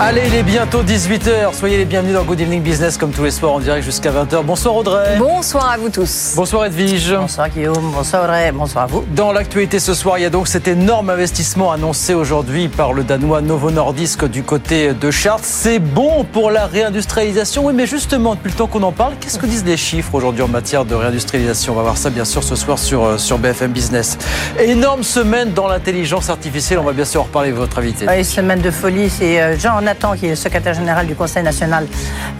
Allez, il est bientôt 18h. Soyez les bienvenus dans Good Evening Business comme tous les soirs en direct jusqu'à 20h. Bonsoir Audrey. Bonsoir à vous tous. Bonsoir Edwige. Bonsoir Guillaume, bonsoir Audrey, bonsoir à vous. Dans l'actualité ce soir, il y a donc cet énorme investissement annoncé aujourd'hui par le Danois Novo Nordisk du côté de Chartres. C'est bon pour la réindustrialisation. Oui, mais justement, depuis le temps qu'on en parle, qu'est-ce que disent les chiffres aujourd'hui en matière de réindustrialisation? On va voir ça bien sûr ce soir sur, euh, sur BFM Business. Énorme semaine dans l'intelligence artificielle. On va bien sûr en reparler avec votre invité. Oui, semaine de folie, c'est euh, Jean Nathan qui est le secrétaire général du Conseil national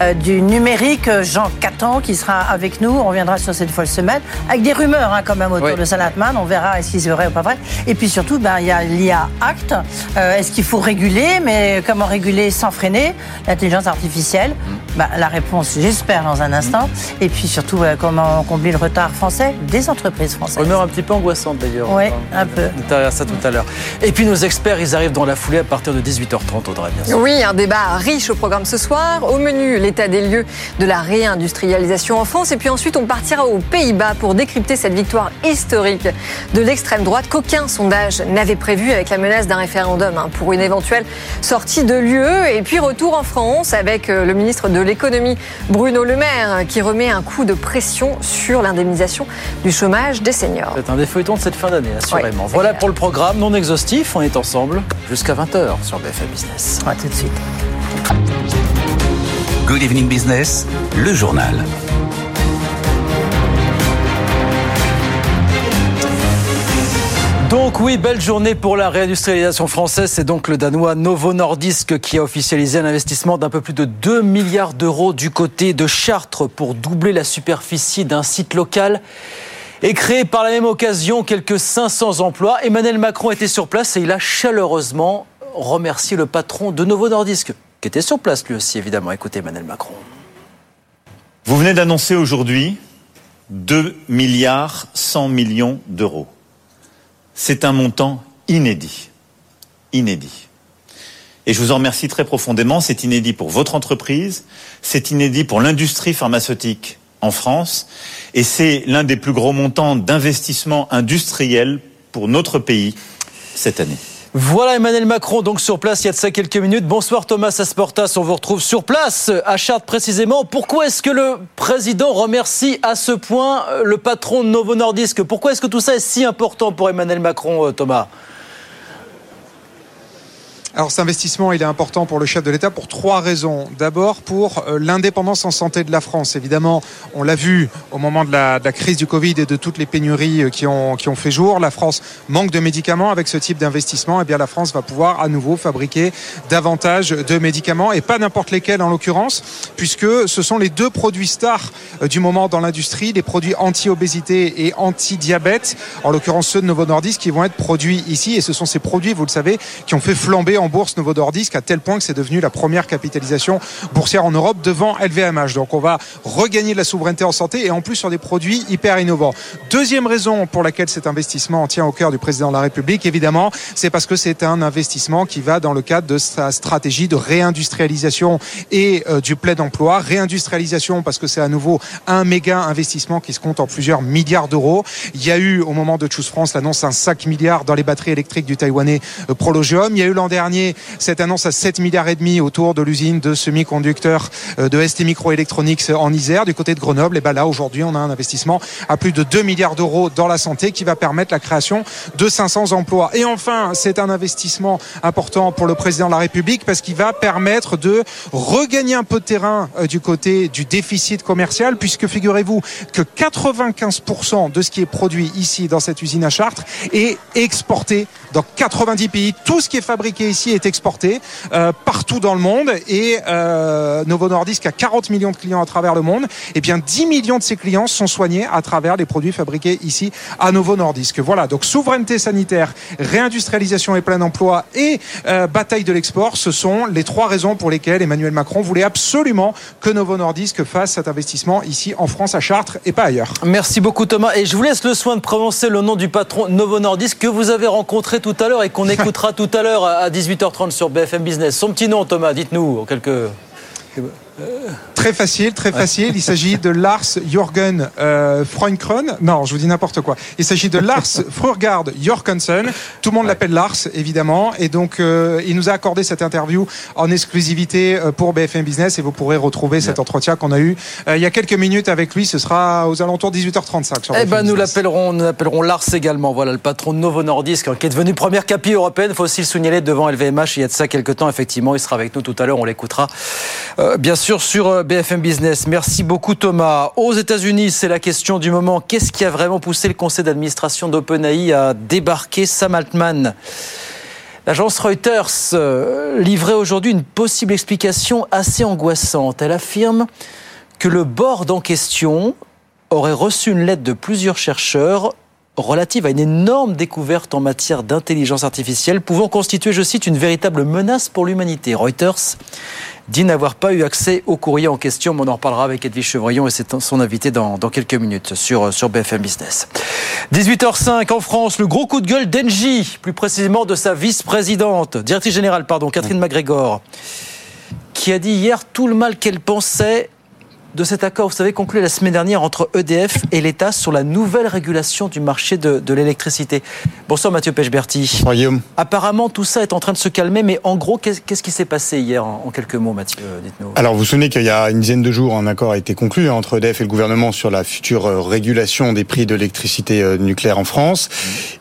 euh, du numérique, Jean Catan qui sera avec nous. On reviendra sur cette folle semaine avec des rumeurs hein, quand même autour Oui. de Salatman. On verra est-ce que c'est vrai ou pas vrai. Et puis surtout, ben, il y a l'IA Act. Euh, est-ce qu'il faut réguler? Mais comment réguler sans freiner l'intelligence artificielle? Ben, La réponse, j'espère, dans un instant. Et puis surtout, euh, comment combler le retard français des entreprises françaises. Rumeur un petit peu angoissante d'ailleurs. Oui, On un peu. détailler ça tout à l'heure. Et puis nos experts, ils arrivent dans la foulée à partir de 18h30, Audrey, bien sûr. Oui, un débat riche au programme ce soir. Au menu, l'état des lieux de la réindustrialisation en France. Et puis ensuite, on partira aux Pays-Bas pour décrypter cette victoire historique de l'extrême droite qu'aucun sondage n'avait prévu avec la menace d'un référendum hein, pour une éventuelle sortie de l'UE. Et puis retour en France avec euh, le ministre de l'économie Bruno Le Maire qui remet un coup de pression sur l'indemnisation du chômage des seniors. C'est un des feuilletons de cette fin d'année, assurément. Ouais, voilà clair. pour le programme non exhaustif. On est ensemble jusqu'à 20h sur BFM Business. À tout de suite. Good evening business, le journal. Donc oui, belle journée pour la réindustrialisation française. C'est donc le Danois Novo Nordisk qui a officialisé un investissement d'un peu plus de 2 milliards d'euros du côté de Chartres pour doubler la superficie d'un site local et créer par la même occasion quelques 500 emplois. Emmanuel Macron était sur place et il a chaleureusement remercié le patron de Novo Nordisk, qui était sur place lui aussi, évidemment. Écoutez Emmanuel Macron. Vous venez d'annoncer aujourd'hui 2 milliards 100 millions d'euros. C'est un montant inédit. Inédit. Et je vous en remercie très profondément. C'est inédit pour votre entreprise, c'est inédit pour l'industrie pharmaceutique en France, et c'est l'un des plus gros montants d'investissement industriel pour notre pays cette année. Voilà Emmanuel Macron donc sur place il y a de ça quelques minutes. Bonsoir Thomas Asportas, on vous retrouve sur place à Chartres précisément. Pourquoi est-ce que le président remercie à ce point le patron de Novo Nordisk? Pourquoi est-ce que tout ça est si important pour Emmanuel Macron, euh, Thomas? Alors cet investissement, il est important pour le chef de l'État pour trois raisons. D'abord pour euh, l'indépendance en santé de la France. Évidemment, on l'a vu au moment de la, crise du Covid et de toutes les pénuries euh, qui ont, qui ont fait jour. La France manque de médicaments. Avec ce type d'investissement, eh bien la France va pouvoir à nouveau fabriquer davantage de médicaments et pas n'importe lesquels en l'occurrence, puisque ce sont les deux produits stars euh, du moment dans l'industrie, les produits anti-obésité et anti-diabète, en l'occurrence ceux de Novo Nordisk qui vont être produits ici. Et ce sont ces produits, vous le savez, qui ont fait flamber en bourse Novo Nordisk à tel point que c'est devenu la première capitalisation boursière en Europe devant LVMH. Donc on va regagner de la souveraineté en santé et en plus sur des produits hyper innovants. Deuxième raison pour laquelle cet investissement tient au cœur du président de la République, évidemment, c'est parce que c'est un investissement qui va dans le cadre de sa stratégie de réindustrialisation et euh, du plein d'emploi. Réindustrialisation parce que c'est à nouveau un méga investissement qui se compte en plusieurs milliards d'euros. Il y a eu au moment de Choose France l'annonce d'un 5 milliards dans les batteries électriques du Taïwanais euh, Prologium. Il y a eu l'an dernier cette annonce à 7 milliards et demi autour de l'usine de semi-conducteurs euh, de ST Microelectronics en Isère du côté de Grenoble. Et ben là aujourd'hui on a un investissement à plus de 2 milliards d'euros dans la santé qui va permettre la création de 500 emplois. Et enfin c'est un investissement important pour le président de la République parce qu'il va permettre de regagner un peu de terrain euh, du côté du déficit commercial puisque figurez-vous que 95% de ce qui est produit ici dans cette usine à Chartres est exporté dans 90 pays. Tout ce qui est fabriqué ici est exporté euh, partout dans le monde et euh, Novo Nordisk a 40 millions de clients à travers le monde. Et bien 10 millions de ces clients sont soignés à travers les produits fabriqués ici à Novo Nordisk. Voilà, donc souveraineté sanitaire, réindustrialisation et plein emploi et euh, bataille de l'export, ce sont les trois raisons pour lesquelles Emmanuel Macron voulait absolument que Novo Nordisk fasse cet investissement ici en France à Chartres et pas ailleurs. Merci beaucoup Thomas. Et je vous laisse le soin de prononcer le nom du patron Novo Nordisk que vous avez rencontré tout à l'heure et qu'on écoutera tout à l'heure à 18h. 18h30 sur BFM Business. Son petit nom, Thomas, dites-nous en quelques... Très facile, très facile. Il s'agit de Lars Jürgen euh, Freundkron. Non, je vous dis n'importe quoi. Il s'agit de Lars Frurgard Jorgensen. Tout le monde l'appelle Lars, évidemment. Et donc, euh, il nous a accordé cette interview en exclusivité euh, pour BFM Business. Et vous pourrez retrouver cet entretien qu'on a eu euh, il y a quelques minutes avec lui. Ce sera aux alentours de 18h35 sur Eh ben, nous l'appellerons, nous l'appellerons Lars également. Voilà, le patron de Novo Nordisk, hein, qui est devenu première capi européenne. Faut aussi le signaler devant LVMH. Il y a de ça quelques temps, effectivement. Il sera avec nous tout à l'heure. On l'écoutera, bien sûr, sur euh, BFM Business. Merci beaucoup, Thomas. Aux États-Unis, c'est la question du moment. Qu'est-ce qui a vraiment poussé le conseil d'administration d'OpenAI à débarquer Sam Altman? L'agence Reuters euh, livrait aujourd'hui une possible explication assez angoissante. Elle affirme que le board en question aurait reçu une lettre de plusieurs chercheurs relative à une énorme découverte en matière d'intelligence artificielle pouvant constituer, je cite, une véritable menace pour l'humanité. Reuters dit n'avoir pas eu accès au courrier en question, mais on en reparlera avec Edwige Chevrillon et c'est son invité dans, dans quelques minutes sur, sur BFM Business. 18h05 en France, le gros coup de gueule d'Engie, plus précisément de sa vice-présidente, directrice générale, pardon, Catherine MacGregor, qui a dit hier tout le mal qu'elle pensait de cet accord, vous savez, conclu la semaine dernière entre EDF et l'État sur la nouvelle régulation du marché de, de l'électricité. Bonsoir Mathieu Pechberti. Bonsoir Guillaume. Apparemment, tout ça est en train de se calmer, mais en gros, qu'est-ce qui s'est passé hier en, en quelques mots, Mathieu Dites-nous. Alors, vous vous souvenez qu'il y a une dizaine de jours, un accord a été conclu hein, entre EDF et le gouvernement sur la future euh, régulation des prix de l'électricité euh, nucléaire en France.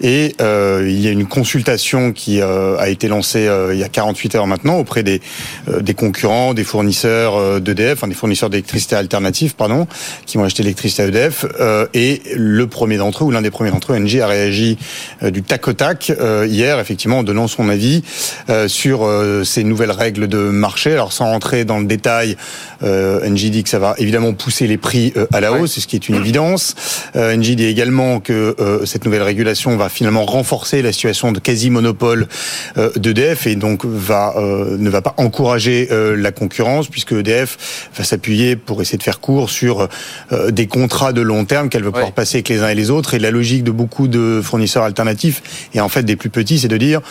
Et euh, il y a une consultation qui euh, a été lancée euh, il y a 48 heures maintenant auprès des, euh, des concurrents, des fournisseurs euh, d'EDF, enfin des fournisseurs d'électricité alternatifs, pardon, qui vont acheter l'électricité à EDF. Euh, et le premier d'entre eux, ou l'un des premiers d'entre eux, NG, a réagi euh, du tac au tac euh, hier, effectivement, en donnant son avis euh, sur euh, ces nouvelles règles de marché. Alors, sans rentrer dans le détail, euh, NG dit que ça va évidemment pousser les prix euh, à la hausse, ce qui est une évidence. Euh, NG dit également que euh, cette nouvelle régulation va finalement renforcer la situation de quasi-monopole euh, d'EDF et donc va euh, ne va pas encourager euh, la concurrence puisque EDF va s'appuyer pour essayer de faire court sur euh, des contrats de long terme qu'elle veut pouvoir passer avec les uns et les autres. Et la logique de beaucoup de fournisseurs alternatifs et en fait des plus petits, c'est de dire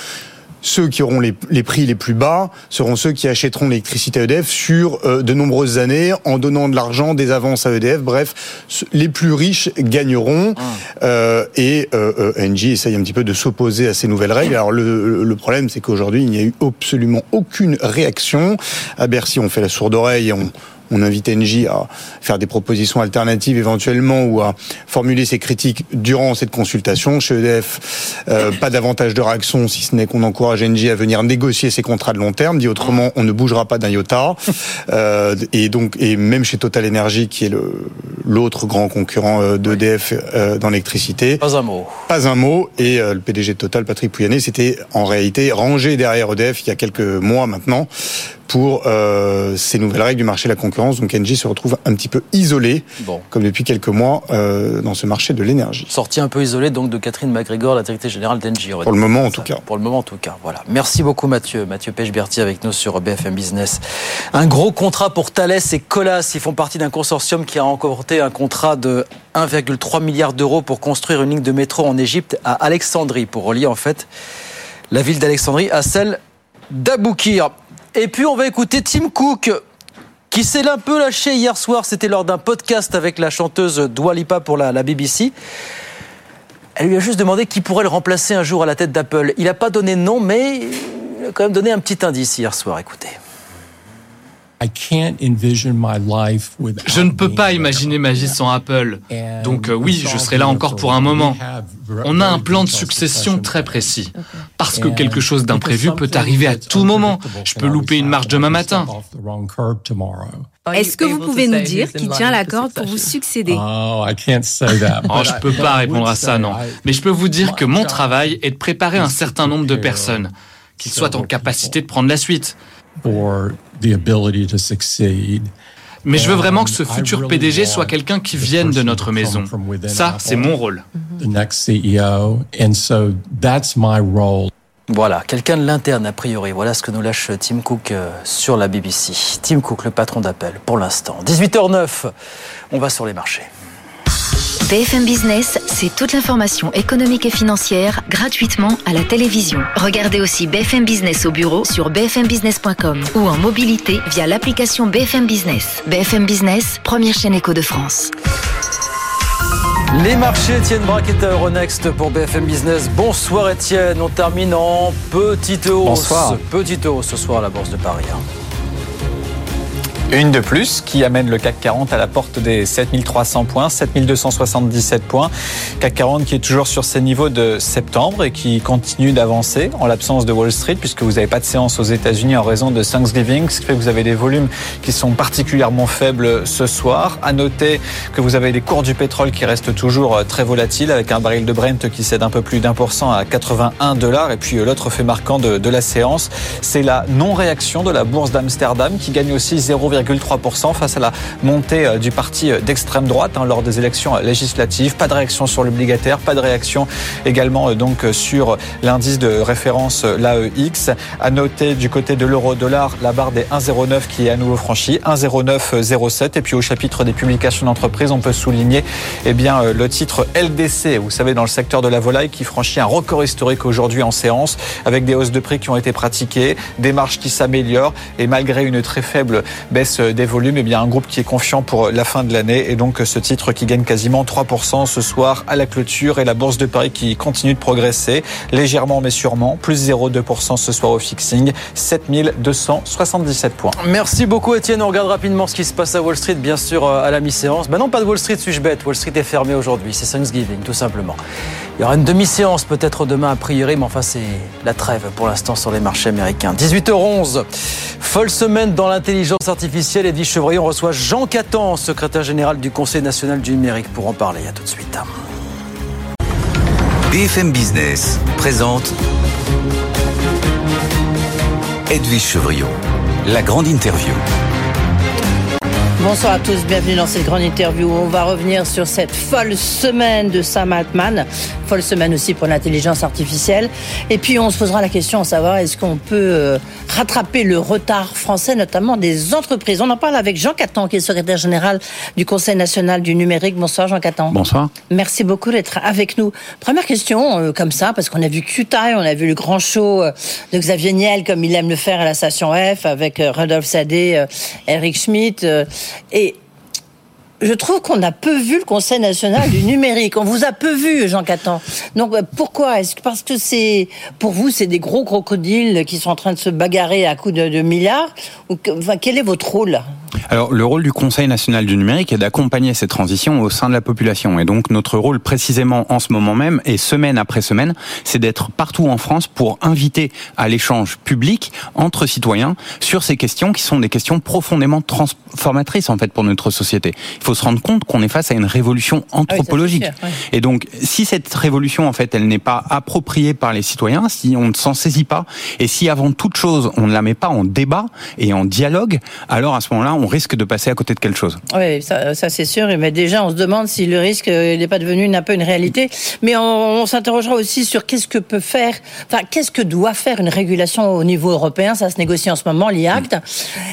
ceux qui auront les, les prix les plus bas seront ceux qui achèteront l'électricité à EDF sur euh, de nombreuses années en donnant de l'argent, des avances à EDF. Bref, les plus riches gagneront. Euh, et euh, euh, Engie essaye un petit peu de s'opposer à ces nouvelles règles. Alors le, le problème, c'est qu'aujourd'hui, il n'y a eu absolument aucune réaction. À Bercy, on fait la sourde oreille et on on invite Engie à faire des propositions alternatives éventuellement ou à formuler ses critiques durant cette consultation. Chez EDF, euh, pas davantage de réaction, si ce n'est qu'on encourage Engie à venir négocier ses contrats de long terme. Dit autrement, on ne bougera pas d'un iota. Euh, et donc, et même chez Total Energy, qui est le l'autre grand concurrent euh, d'EDF euh, dans l'électricité, Pas un mot. pas un mot. Et euh, le PDG de Total, Patrick Pouyanné, s'était en réalité rangé derrière EDF il y a quelques mois maintenant pour euh, ces nouvelles règles du marché de la concurrence. Donc Engie se retrouve un petit peu isolé, Bon. comme depuis quelques mois, euh, dans ce marché de l'énergie. Sortie un peu isolée donc de Catherine MacGregor, la directrice générale d'Engie. Pour le moment, en tout cas. Pour le moment, en tout cas. Voilà. Merci beaucoup, Mathieu. Mathieu Pechberti avec nous sur BFM Business. Un gros contrat pour Thales et Colas. Ils font partie d'un consortium qui a un contrat de 1,3 milliard d'euros pour construire une ligne de métro en Égypte à Alexandrie, pour relier en fait la ville d'Alexandrie à celle d'Aboukir. Et puis, on va écouter Tim Cook qui s'est un peu lâché hier soir. C'était lors d'un podcast avec la chanteuse Dua Lipa pour la, la BBC. Elle lui a juste demandé qui pourrait le remplacer un jour à la tête d'Apple. Il n'a pas donné de nom, mais il a quand même donné un petit indice hier soir. Écoutez. Je ne peux pas imaginer ma vie sans Apple. Donc euh, oui, je serai là encore pour un moment. On a un plan de succession très précis. Parce que quelque chose d'imprévu peut arriver à tout moment. Je peux louper une marche demain matin. Est-ce que vous pouvez nous dire qui tient la corde pour vous succéder? Oh, je peux pas répondre à ça, non. Mais je peux vous dire que mon travail est de préparer un certain nombre de personnes qui soient en capacité de prendre la suite. Mais je veux vraiment que ce futur PDG soit quelqu'un qui vienne de notre maison. Ça, c'est mon rôle. Voilà, quelqu'un de l'interne a priori. Voilà ce que nous lâche Tim Cook euh, sur la BBC. Tim Cook, le patron d'Apple, pour l'instant. 18h09, on va sur les marchés. BFM Business, c'est toute l'information économique et financière gratuitement à la télévision. Regardez aussi BFM Business au bureau sur bfmbusiness.com ou en mobilité via l'application BFM Business. BFM Business, première chaîne éco de France. Les marchés, Étienne Braque est à Euronext pour BFM Business. Bonsoir Étienne, on termine en petite hausse. Bonsoir. Petite hausse ce soir à la Bourse de Paris. Une de plus qui amène le CAC 40 à la porte des 7300 points, 7277 points. CAC 40 qui est toujours sur ses niveaux de septembre et qui continue d'avancer en l'absence de Wall Street puisque vous n'avez pas de séance aux États-Unis en raison de Thanksgiving, ce qui fait que vous avez des volumes qui sont particulièrement faibles ce soir. À noter que vous avez des cours du pétrole qui restent toujours euh, très volatiles avec un baril de Brent qui cède un peu plus d'un pour cent à 81 dollars. Et puis euh, l'autre fait marquant de, la séance, c'est la non-réaction de la bourse d'Amsterdam qui gagne aussi 0,3% face à la montée euh, du parti euh, d'extrême droite hein, lors des élections législatives. Pas de réaction sur l'obligataire, pas de réaction également euh, donc sur l'indice de référence l'AEX. À noter du côté de l'euro-dollar la barre des 1,09 qui est à nouveau franchie, 1,0907. Et puis au chapitre des publications d'entreprise, on peut souligner eh bien le titre LDC, vous savez dans le secteur de la volaille qui franchit un record historique aujourd'hui en séance avec des hausses de prix qui ont été pratiquées, des marges qui s'améliorent et malgré une très faible baisse des volumes, eh bien un groupe qui est confiant pour la fin de l'année et donc ce titre qui gagne quasiment 3% ce soir à la clôture et la bourse de Paris qui continue de progresser légèrement mais sûrement, plus 0,2% ce soir au fixing, 7277 points. Merci beaucoup Étienne, on regarde rapidement ce qui se passe à Wall Street bien sûr euh, à la mi-séance. Ben non pas de Wall Street suis-je bête, Wall Street est fermé aujourd'hui, c'est Thanksgiving tout simplement. Il y aura une demi-séance peut-être demain a priori, mais enfin c'est la trêve pour l'instant sur les marchés américains. 18h11, folle semaine dans l'intelligence artificielle. Edwige Chevrillon reçoit Jean Catan, secrétaire général du Conseil national du numérique, pour en parler. À tout de suite. BFM Business présente Edwige Chevrillon, la grande interview. Bonsoir à tous, bienvenue dans cette grande interview. On va revenir sur cette folle semaine de Sam Altman, folle semaine aussi pour l'intelligence artificielle. Et puis on se posera la question à savoir est-ce qu'on peut euh, rattraper le retard français, notamment des entreprises? On en parle avec Jean Catan, qui est secrétaire général du Conseil national du numérique. Bonsoir Jean Catan. Bonsoir. Merci beaucoup d'être avec nous. Première question, euh, comme ça, parce qu'on a vu QTI, on a vu le grand show euh, de Xavier Niel, comme il aime le faire à la station F, avec Rodolphe Sadé, Eric Schmidt. euh, et je trouve qu'on a peu vu le Conseil national du numérique. On vous a peu vu, Jean Catan. Donc euh, pourquoi Est-ce que parce que c'est pour vous c'est des gros crocodiles qui sont en train de se bagarrer à coups de, milliards quel est votre rôle? Alors, le rôle du Conseil national du numérique est d'accompagner ces transitions au sein de la population. Et donc, notre rôle précisément en ce moment même, et semaine après semaine, c'est d'être partout en France pour inviter à l'échange public entre citoyens sur ces questions qui sont des questions profondément transformatrices, en fait, pour notre société. Il faut se rendre compte qu'on est face à une révolution anthropologique. sûr, ouais. Et donc, si cette révolution, en fait, elle n'est pas appropriée par les citoyens, si on ne s'en saisit pas, et si avant toute chose, on ne la met pas en débat et en dialogue, alors à ce moment-là, on risque de passer à côté de quelque chose. Oui, ça, c'est sûr. Mais déjà, on se demande si le risque euh, n'est pas devenu un peu une réalité. Mais on, s'interrogera aussi sur qu'est-ce que peut faire, enfin, qu'est-ce que doit faire une régulation au niveau européen. Ça se négocie en ce moment, l'IACT.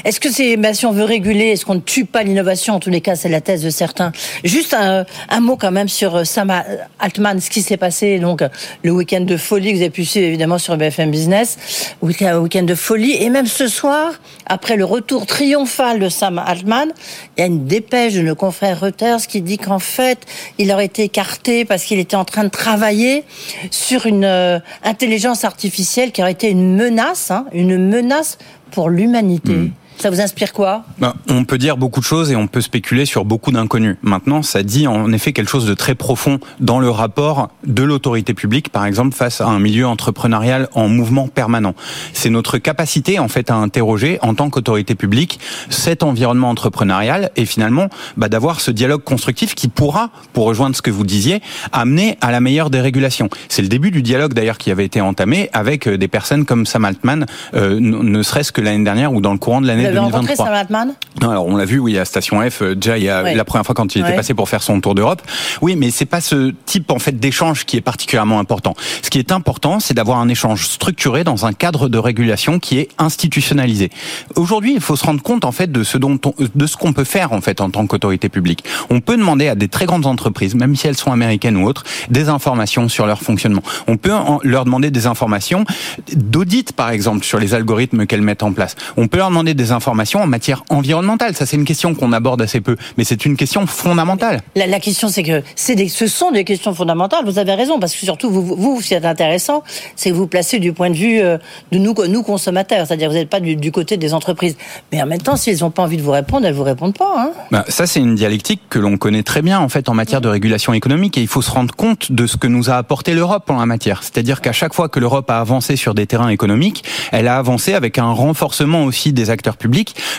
Est-ce que c'est, ben, si on veut réguler, est-ce qu'on ne tue pas l'innovation? En tous les cas, c'est la thèse de certains. Juste un, mot quand même sur euh, Sam Altman, ce qui s'est passé donc le week-end de folie que vous avez pu suivre évidemment sur BFM Business, week-end de folie, et même ce soir, après le retour triomphal de Sam Altman, il y a une dépêche de nos confrères Reuters qui dit qu'en fait, il aurait été écarté parce qu'il était en train de travailler sur une euh, intelligence artificielle qui aurait été une menace, hein, une menace pour l'humanité. Ça vous inspire quoi Ben, on peut dire beaucoup de choses et on peut spéculer sur beaucoup d'inconnus. Maintenant, ça dit en effet quelque chose de très profond dans le rapport de l'autorité publique, par exemple, face à un milieu entrepreneurial en mouvement permanent. C'est notre capacité, en fait, à interroger, en tant qu'autorité publique, cet environnement entrepreneurial et finalement, bah, d'avoir ce dialogue constructif qui pourra, pour rejoindre ce que vous disiez, amener à la meilleure des régulations. C'est le début du dialogue, d'ailleurs, qui avait été entamé avec euh, des personnes comme Sam Altman, euh, ne serait-ce que l'année dernière ou dans le courant de l'année rencontré Sam Altman? Alors on l'a vu, oui, à Station F, euh, déjà il y a la première fois quand il était passé pour faire son tour d'Europe. Oui, mais c'est pas ce type en fait d'échange qui est particulièrement important. Ce qui est important, c'est d'avoir un échange structuré dans un cadre de régulation qui est institutionnalisé. Aujourd'hui, il faut se rendre compte en fait de ce dont de ce qu'on peut faire en fait en tant qu'autorité publique. On peut demander à des très grandes entreprises, même si elles sont américaines ou autres, des informations sur leur fonctionnement. On peut leur demander des informations d'audit par exemple sur les algorithmes qu'elles mettent en place. On peut leur demander des informations en matière environnementale. Ça, c'est une question qu'on aborde assez peu, mais c'est une question fondamentale. La, question, c'est que c'est des, ce sont des questions fondamentales. Vous avez raison, parce que surtout, vous, vous, ce qui est intéressant, c'est que vous placez du point de vue euh, de nous, nous consommateurs, c'est-à-dire vous n'êtes pas du, côté des entreprises. Mais en même temps, si elles n'ont pas envie de vous répondre, elles vous répondent pas. Hein. Bah, ça, c'est une dialectique que l'on connaît très bien en fait en matière de régulation économique, et il faut se rendre compte de ce que nous a apporté l'Europe en la matière. C'est-à-dire qu'à chaque fois que l'Europe a avancé sur des terrains économiques, elle a avancé avec un renforcement aussi des acteurs publics,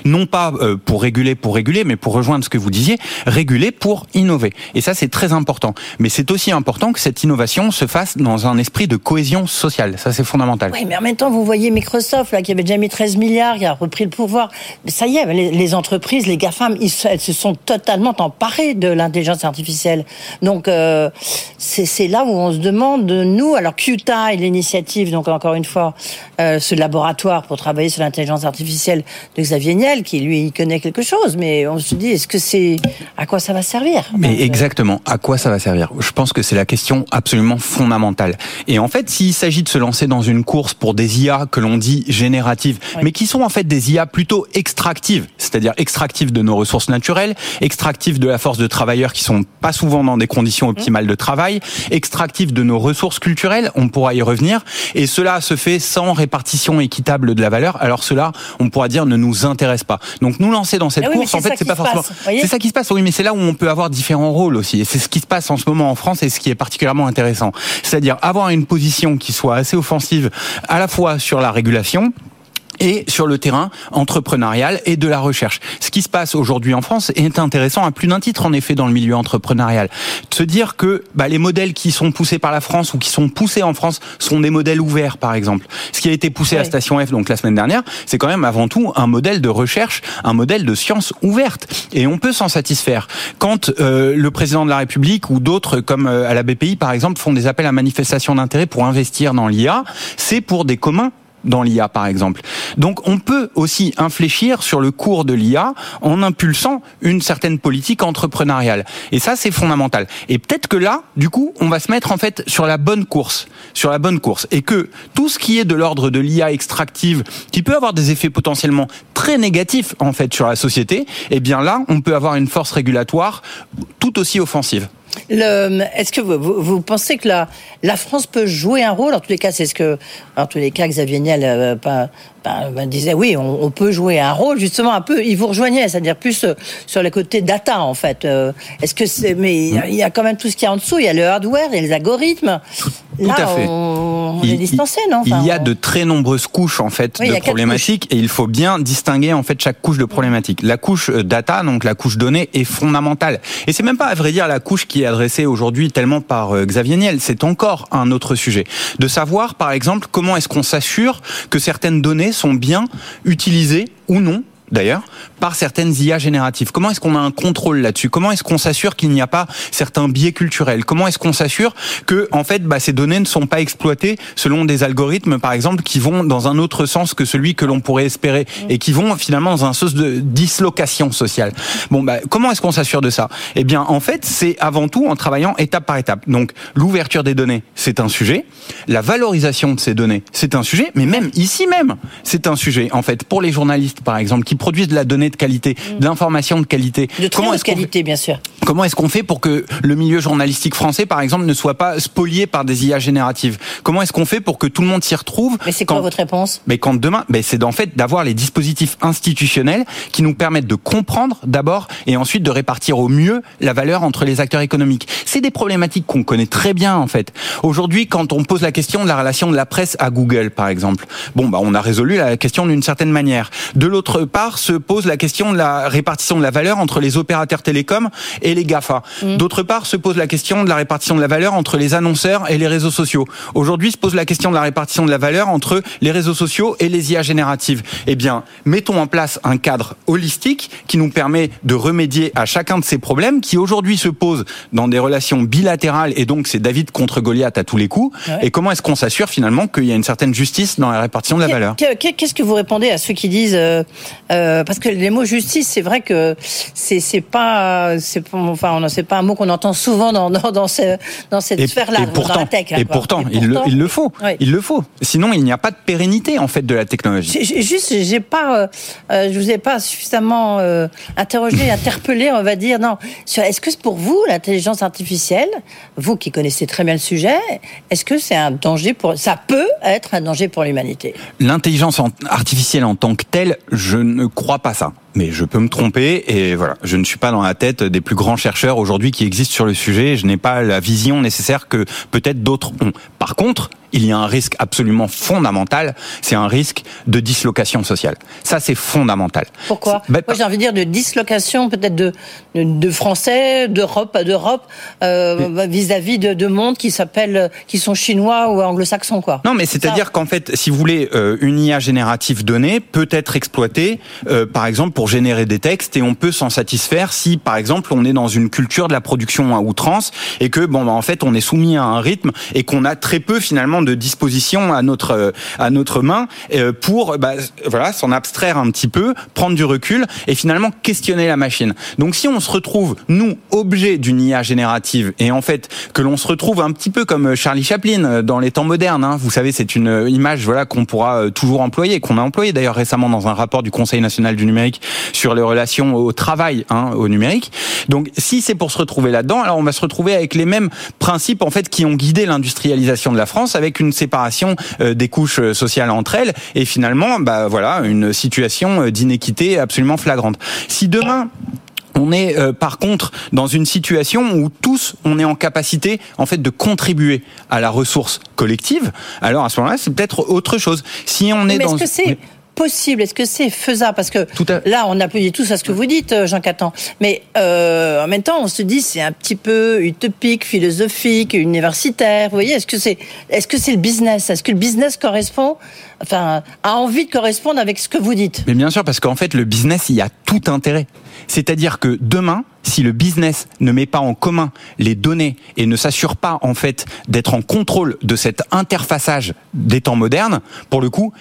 non pas euh, pour réguler pour réguler, mais pour rejoindre ce que vous disiez, réguler pour innover. Et ça, c'est très important. Mais c'est aussi important que cette innovation se fasse dans un esprit de cohésion sociale. Ça, c'est fondamental. Oui, mais en même temps, vous voyez Microsoft, là, qui avait déjà mis 13 milliards, qui a repris le pouvoir. Ça y est, les, entreprises, les GAFAM, elles se sont totalement emparées de l'intelligence artificielle. Donc, euh, c'est là où on se demande, nous, alors QTA et l'initiative, donc encore une fois, euh, ce laboratoire pour travailler sur l'intelligence artificielle Xavier Niel, qui lui, il connaît quelque chose, mais on se dit, est-ce que c'est à quoi ça va servir? Mais exactement, à quoi ça va servir? Je pense que c'est la question absolument fondamentale. Et en fait, s'il s'agit de se lancer dans une course pour des IA que l'on dit génératives, mais qui sont en fait des IA plutôt extractives, c'est-à-dire extractives de nos ressources naturelles, extractives de la force de travailleurs qui sont pas souvent dans des conditions optimales de travail, extractives de nos ressources culturelles, on pourra y revenir, et cela se fait sans répartition équitable de la valeur. Alors cela, on pourra dire, ne nous intéresse pas. Donc nous lancer dans cette ah course, en fait, c'est pas forcément. C'est ça qui se passe. Oui, mais c'est là où on peut avoir différents rôles aussi. Et c'est ce qui se passe en ce moment en France et ce qui est particulièrement intéressant. C'est-à-dire avoir une position qui soit assez offensive à la fois sur la régulation, et sur le terrain entrepreneurial et de la recherche. Ce qui se passe aujourd'hui en France est intéressant à plus d'un titre en effet dans le milieu entrepreneurial. De se dire que bah, les modèles qui sont poussés par la France ou qui sont poussés en France sont des modèles ouverts par exemple. Ce qui a été poussé à Station F donc la semaine dernière, c'est quand même avant tout un modèle de recherche, un modèle de science ouverte et on peut s'en satisfaire. Quand euh, le président de la République ou d'autres comme euh, à la BPI par exemple font des appels à manifestation d'intérêt pour investir dans l'IA, c'est pour des communs dans l'IA par exemple. Donc on peut aussi infléchir sur le cours de l'IA en impulsant une certaine politique entrepreneuriale. Et ça c'est fondamental. Et peut-être que là, du coup, on va se mettre en fait sur la bonne course, sur la bonne course et que tout ce qui est de l'ordre de l'IA extractive qui peut avoir des effets potentiellement très négatifs en fait sur la société, eh bien là, on peut avoir une force régulatoire tout aussi offensive. Est-ce que vous, pensez que la, France peut jouer un rôle? En tous les cas, c'est ce que, en tous les cas, Xavier Niel euh, ben, disait oui, on, peut jouer un rôle justement un peu. Il vous rejoignait, c'est-à-dire plus euh, sur le côté data en fait. Euh, que mais il y a quand même tout ce qui est en dessous. Il y a le hardware, il y a les algorithmes. Tout, à fait. On, est distancé, non Il y a de très nombreuses couches en fait de problématiques et il faut bien distinguer en fait chaque couche de problématique. La couche euh, data, donc la couche données, est fondamentale. Et c'est même pas à vrai dire la couche qui est adressée aujourd'hui tellement par Xavier Niel. C'est encore un autre sujet de savoir par exemple comment est-ce qu'on s'assure que certaines données sont bien utilisés ou non d'ailleurs, par certaines IA génératives. Comment est-ce qu'on a un contrôle là-dessus? Comment est-ce qu'on s'assure qu'il n'y a pas certains biais culturels? Comment est-ce qu'on s'assure que, en fait, bah, ces données ne sont pas exploitées selon des algorithmes, par exemple, qui vont dans un autre sens que celui que l'on pourrait espérer et qui vont finalement dans un sens de dislocation sociale? Bon, bah, comment est-ce qu'on s'assure de ça? Eh bien, en fait, c'est avant tout en travaillant étape par étape. Donc, l'ouverture des données, c'est un sujet. La valorisation de ces données, c'est un sujet. Mais même ici même, c'est un sujet. En fait, pour les journalistes, par exemple, qui produisent de la donnée de qualité, de l'information de qualité. De très haute qualité, bien sûr. Comment est-ce qu'on fait pour que le milieu journalistique français, par exemple, ne soit pas spolié par des IA génératives? Comment est-ce qu'on fait pour que tout le monde s'y retrouve? Mais c'est quoi votre réponse? Mais quand demain, ben c'est en fait d'avoir les dispositifs institutionnels qui nous permettent de comprendre d'abord et ensuite de répartir au mieux la valeur entre les acteurs économiques. C'est des problématiques qu'on connaît très bien en fait. Aujourd'hui, quand on pose la question de la relation de la presse à Google, par exemple, bon bah on a résolu la question d'une certaine manière. De l'autre part, part, se pose la question de la répartition de la valeur entre les opérateurs télécoms et les GAFA. Mm. D'autre part, se pose la question de la répartition de la valeur entre les annonceurs et les réseaux sociaux. Aujourd'hui, se pose la question de la répartition de la valeur entre les réseaux sociaux et les IA génératives. Eh bien, mettons en place un cadre holistique qui nous permet de remédier à chacun de ces problèmes qui aujourd'hui se posent dans des relations bilatérales et donc c'est David contre Goliath à tous les coups. Ouais. Et comment est-ce qu'on s'assure finalement qu'il y a une certaine justice dans la répartition de la valeur? Que- que- Qu'est-ce que vous répondez à ceux qui disent euh, euh, parce que les mots justice, c'est vrai que c'est c'est pas c'est enfin on c'est pas un mot qu'on entend souvent dans dans dans, ce- dans cette Et, sphère-là et dans pourtant, la tech. là, et pourtant, Et il, le, pourtant- il le faut. Il le faut. Sinon, il n'y a pas de pérennité en fait de la technologie. J'ai- Juste, j'ai pas, euh, euh, je vous ai pas suffisamment euh, interrogé, interpellé, on va dire. Non, est-ce que pour vous l'intelligence artificielle, vous qui connaissez très bien le sujet, est-ce que c'est un danger pour, ça peut être un danger pour l'humanité? L'intelligence en- artificielle en tant que telle, je ne crois pas ça. Mais je peux me tromper et voilà, je ne suis pas dans la tête des plus grands chercheurs aujourd'hui qui existent sur le sujet. Je n'ai pas la vision nécessaire que peut-être d'autres ont. Par contre, il y a un risque absolument fondamental, c'est un risque de dislocation sociale. Ça, c'est fondamental. Pourquoi Ben, Moi, j'ai envie de dire de dislocation, peut-être de, de, de Français, d'Europe, d'Europe euh, vis-à-vis de, de mondes qui s'appellent, qui sont chinois ou anglo-saxons, quoi. Non, mais c'est-à-dire qu'en fait, si vous voulez, euh, une IA générative donnée peut être exploitée, euh, par exemple, pour générer des textes, et on peut s'en satisfaire si, par exemple, on est dans une culture de la production à outrance, et que, bon, bah, en fait, on est soumis à un rythme, et qu'on a très peu, finalement, de dispositions à notre euh, à notre main euh, pour, bah, voilà, s'en abstraire un petit peu, prendre du recul, et finalement questionner la machine. Donc, si on se retrouve, nous, objet d'une IA générative, et en fait, que l'on se retrouve un petit peu comme Charlie Chaplin euh, dans les temps modernes, hein, vous savez, c'est une euh, image voilà qu'on pourra euh, toujours employer, qu'on a employé d'ailleurs récemment dans un rapport du Conseil national du numérique sur les relations au travail, hein, au numérique. Donc, si c'est pour se retrouver là-dedans, alors on va se retrouver avec les mêmes principes en fait qui ont guidé l'industrialisation de la France, avec une séparation euh, des couches euh, sociales entre elles, et finalement, bah voilà, une situation euh, d'inéquité absolument flagrante. Si demain on est euh, par contre dans une situation où tous on est en capacité en fait de contribuer à la ressource collective. Alors à ce moment-là, c'est peut-être autre chose. Si on est Mais dans est-ce que c'est possible Est-ce que c'est faisable? Parce que là, on applaudit tous à ce que vous dites, euh, Jean Catan. Mais euh, en même temps, on se dit c'est un petit peu utopique, philosophique, universitaire. Vous voyez, est-ce que c'est est-ce que c'est le business? Est-ce que le business correspond, enfin, a envie de correspondre avec ce que vous dites? Mais bien sûr, parce qu'en fait, le business, il y a tout intérêt. C'est-à-dire que demain, si le business ne met pas en commun les données et ne s'assure pas, en fait, d'être en contrôle de cet interfaçage des temps modernes, pour le coup,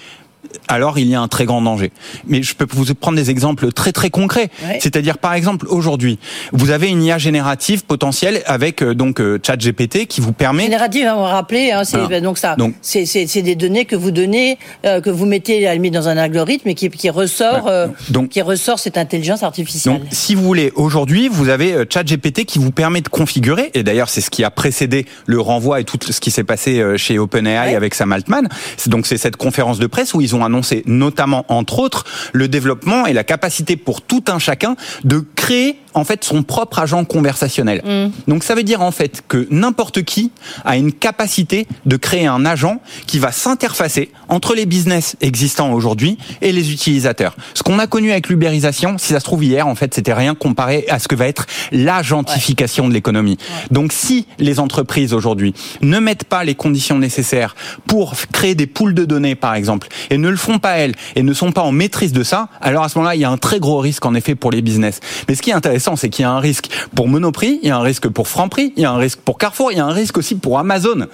alors il y a un très grand danger. Mais je peux vous prendre des exemples très très concrets. Ouais. C'est-à-dire par exemple aujourd'hui, vous avez une IA générative potentielle avec euh, donc euh, ChatGPT qui vous permet Générative, on va rappeler, hein, c'est donc ça. donc- c'est des données que vous donnez, euh, que vous mettez à la limite dans un algorithme et qui, qui ressort, donc qui ressort cette intelligence artificielle. Donc, si vous voulez, aujourd'hui, vous avez ChatGPT qui vous permet de configurer, et d'ailleurs, c'est ce qui a précédé le renvoi et tout ce qui s'est passé chez OpenAI avec Sam Altman. Donc, c'est cette conférence de presse où ils ont annoncé, notamment, entre autres, le développement et la capacité pour tout un chacun de créer, en fait, son propre agent conversationnel. Donc, ça veut dire, en fait, que n'importe qui a une capacité de créer un agent qui va s'interfacer entre les business existants aujourd'hui et les utilisateurs. Ce qu'on a connu avec l'ubérisation, si ça se trouve hier, en fait, c'était rien comparé à ce que va être l'agentification de l'économie. Donc, si les entreprises aujourd'hui ne mettent pas les conditions nécessaires pour créer des poules de données, par exemple, et ne le font pas elles, et ne sont pas en maîtrise de ça, alors à ce moment-là, il y a un très gros risque, en effet, pour les business. Mais ce qui est intéressant, c'est qu'il y a un risque pour Monoprix, il y a un risque pour Franprix, il y a un risque pour Carrefour, il y a un risque aussi pour Amazon.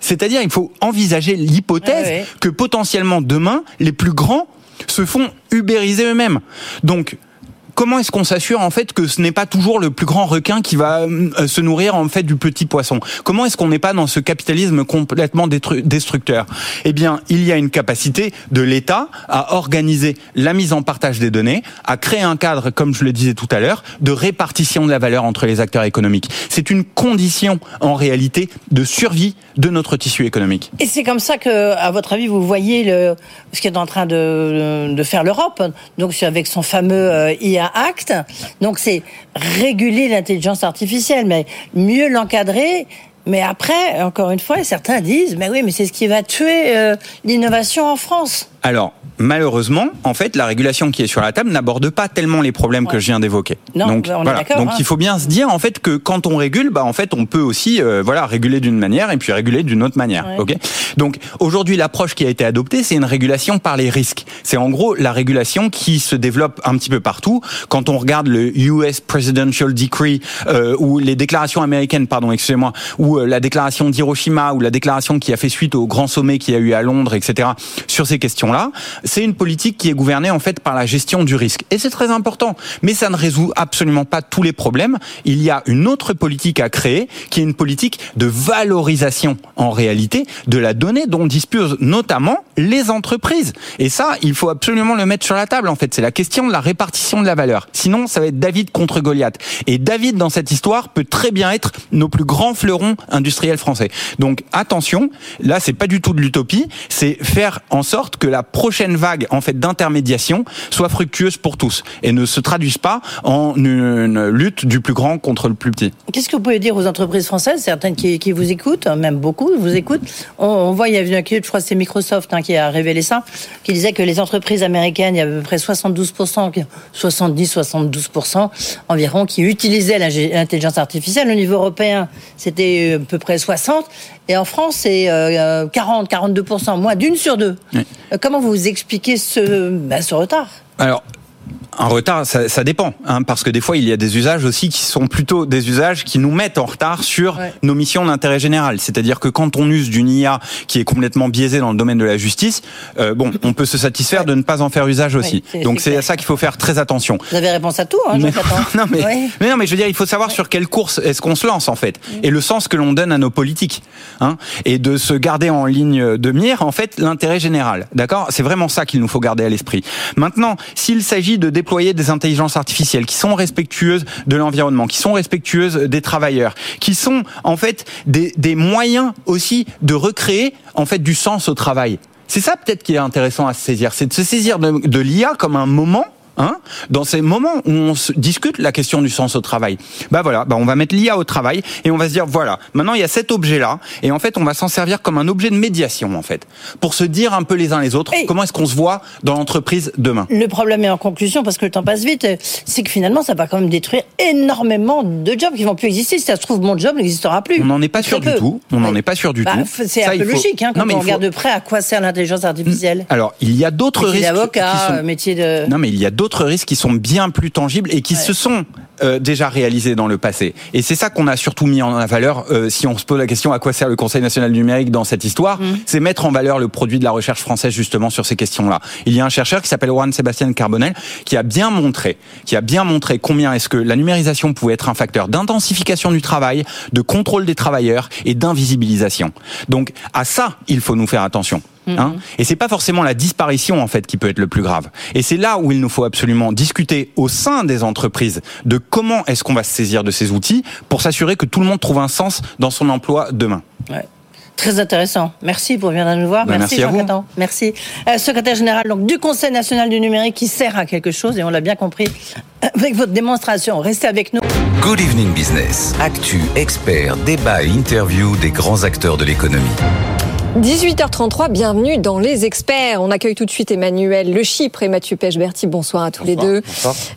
C'est-à-dire, il faut envisager l'hypothèse ouais. que potentiellement demain, les plus grands se font ubériser eux-mêmes. Donc, comment est-ce qu'on s'assure en fait que ce n'est pas toujours le plus grand requin qui va euh, se nourrir en fait du petit poisson? Comment est-ce qu'on n'est pas dans ce capitalisme complètement destructeur? Eh bien, il y a une capacité de l'État à organiser la mise en partage des données, à créer un cadre, comme je le disais tout à l'heure, de répartition de la valeur entre les acteurs économiques. C'est une condition en réalité de survie de notre tissu économique. Et c'est comme ça que, à votre avis, vous voyez le, ce qu'est en train de, de faire l'Europe. Donc, avec son fameux euh, IA Act. Donc, c'est réguler l'intelligence artificielle, mais mieux l'encadrer Mais après, encore une fois, certains disent, mais oui, mais c'est ce qui va tuer euh, l'innovation en France. Alors, malheureusement, en fait, la régulation qui est sur la table n'aborde pas tellement les problèmes que je viens d'évoquer. Donc, on est voilà. d'accord, Donc, hein. il faut bien se dire en fait que quand on régule, bah en fait, on peut aussi euh, voilà réguler d'une manière et puis réguler d'une autre manière. Ouais. Ok? Donc aujourd'hui, l'approche qui a été adoptée, c'est une régulation par les risques. C'est en gros la régulation qui se développe un petit peu partout. Quand on regarde le US Presidential Decree euh, ou les déclarations américaines, pardon, excusez-moi, ou euh, la déclaration d'Hiroshima ou la déclaration qui a fait suite au grand sommet qu'il y a eu à Londres, etc. Sur ces questions-là, c'est une politique qui est gouvernée en fait par la gestion du risque. Et c'est très important. Mais ça ne résout absolument pas tous les problèmes. Il y a une autre politique à créer, qui est une politique de valorisation en réalité de la donnée dont disposent notamment les entreprises. Et ça, il faut absolument le mettre sur la table. En fait, c'est la question de la répartition de la valeur. Sinon, ça va être David contre Goliath. Et David, dans cette histoire, peut très bien être nos plus grands fleurons industriels français. Donc attention, là, c'est pas du tout de l'utopie. C'est faire en sorte que la prochaine vague, en fait, d'intermédiation soit fructueuse pour tous et ne se traduise pas en une lutte du plus grand contre le plus petit. Qu'est-ce que vous pouvez dire aux entreprises françaises, certaines qui, qui vous écoutent, même beaucoup vous écoutent? On, on voit, il y a eu un je crois que c'est Microsoft hein, qui a révélé ça, qui disait que les entreprises américaines, il y avait à peu près 72%, 70-72% environ, qui utilisaient l'intelligence artificielle. Au niveau européen, c'était euh, à peu près 60%. Et en France, c'est euh, 40, 42%, moins d'une sur deux. Oui. Euh, Comment vous expliquez ce, ben, ce retard? Alors, un retard, ça, ça dépend, hein, parce que des fois il y a des usages aussi qui sont plutôt des usages qui nous mettent en retard sur Ouais. nos missions d'intérêt général. C'est-à-dire que quand on use d'une IA qui est complètement biaisée dans le domaine de la justice, euh, bon, on peut se satisfaire de ne pas en faire usage aussi. Donc c'est à ça qu'il faut faire très attention. Vous avez réponse à tout, hein, Mais, non, mais, non, mais je veux dire, il faut savoir sur quelle course est-ce qu'on se lance en fait, et le sens que l'on donne à nos politiques, hein, et de se garder en ligne de mire en fait l'intérêt général. D'accord? C'est vraiment ça qu'il nous faut garder à l'esprit. Maintenant, s'il s'agit de déployer des intelligences artificielles qui sont respectueuses de l'environnement, qui sont respectueuses des travailleurs, qui sont en fait des, des moyens aussi de recréer en fait du sens au travail. C'est ça peut-être qui est intéressant à se saisir, c'est de se saisir de, de l'IA comme un moment Hein dans ces moments où on se discute la question du sens au travail, bah voilà, bah on va mettre l'IA au travail et on va se dire voilà, maintenant il y a cet objet là et en fait on va s'en servir comme un objet de médiation en fait pour se dire un peu les uns les autres Et- comment est-ce qu'on se voit dans l'entreprise demain. Le problème est en conclusion, parce que le temps passe vite, c'est que finalement, ça va quand même détruire énormément de jobs qui vont plus exister. Si ça se trouve, mon job n'existera plus. On n'en est pas sûr du tout. On n'en est pas sûr du Bah, tout. C'est un peu faut- logique hein, quand Non, on faut- regarde de près à quoi sert l'intelligence artificielle. Alors il y a d'autres risques d'avocat, sont euh, métier de. Non, mais il y a d'autres risques qui sont bien plus tangibles et qui Ouais. se sont euh, déjà réalisés dans le passé. Et c'est ça qu'on a surtout mis en valeur euh, si on se pose la question à quoi sert le Conseil national du numérique dans cette histoire, Mm. c'est mettre en valeur le produit de la recherche française justement sur ces questions-là. Il y a un chercheur qui s'appelle Juan Sébastien Carbonel qui a bien montré, qui a bien montré combien est-ce que la numérisation pouvait être un facteur d'intensification du travail, de contrôle des travailleurs et d'invisibilisation. Donc à ça, il faut nous faire attention. Hein et c'est pas forcément la disparition en fait qui peut être le plus grave. Et c'est là où il nous faut absolument discuter au sein des entreprises de comment est-ce qu'on va se saisir de ces outils pour s'assurer que tout le monde trouve un sens dans son emploi demain. Ouais. Très intéressant. Merci pour venir nous voir. Ben, merci merci à Jean. Merci. Euh, secrétaire général donc, du Conseil national du numérique qui sert à quelque chose et on l'a bien compris avec votre démonstration. Restez avec nous. Good Evening Business. Actu, experts, débat et interview des grands acteurs de l'économie. 18h33, bienvenue dans Les Experts. On accueille tout de suite Emmanuel Le Chypre et Mathieu Pechberti. Bonsoir à tous les deux.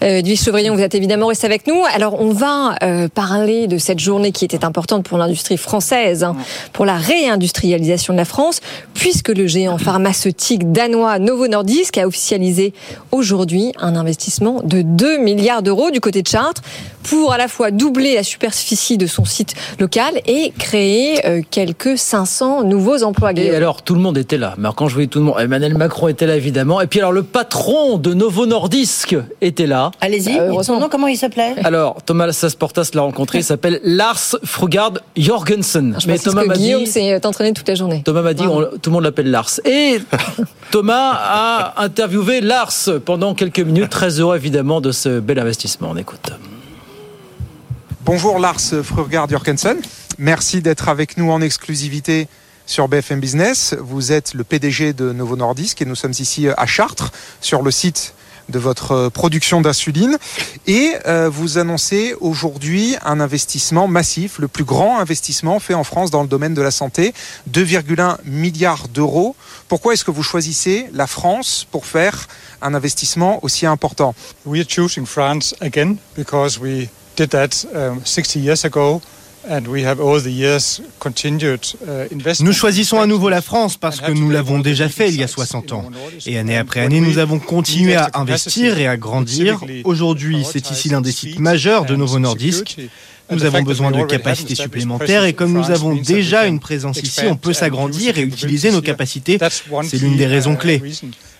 Euh, Edwige Chevrillon, vous êtes évidemment resté avec nous. Alors, on va euh, parler de cette journée qui était importante pour l'industrie française, hein, pour la réindustrialisation de la France, puisque le géant pharmaceutique danois Novo Nordisk a officialisé aujourd'hui un investissement de 2 milliards d'euros du côté de Chartres pour à la fois doubler la superficie de son site local et créer euh, quelques 500 nouveaux emplois. Et Guillaume. alors, tout le monde était là. Mais alors, quand je voyais tout le monde, Emmanuel Macron était là, évidemment. Et puis, alors, le patron de Novo Nordisk était là. Allez-y. Euh, Et son nom, comment il s'appelait? Alors, Thomas Sasportas l'a rencontré. Il s'appelle Lars Frugard Jorgensen. Je Mais Thomas que m'a Guillaume dit. s'est entraîné toute la journée. Thomas m'a dit, on- tout le monde l'appelle Lars. Et Thomas a interviewé Lars pendant quelques minutes. Très heureux, évidemment, de ce bel investissement. On écoute. Bonjour Lars Frurgard Jorgensen. Merci d'être avec nous en exclusivité sur BFM Business. Vous êtes le PDG de Novo Nordisk et nous sommes ici à Chartres, sur le site de votre production d'insuline. Et vous annoncez aujourd'hui un investissement massif, le plus grand investissement fait en France dans le domaine de la santé, 2,1 milliards d'euros. Pourquoi est-ce que vous choisissez la France pour faire un investissement aussi important? We are choosing France again because we did that 60 um, years ago. Nous choisissons à nouveau la France parce que nous l'avons déjà fait il y a 60 ans. Et année après année, nous avons continué à investir et à grandir. Aujourd'hui, c'est ici l'un des sites majeurs de Novo Nordisk. Nous avons besoin de capacités supplémentaires et comme nous avons déjà une présence ici, on peut s'agrandir et utiliser nos capacités. C'est l'une des raisons clés.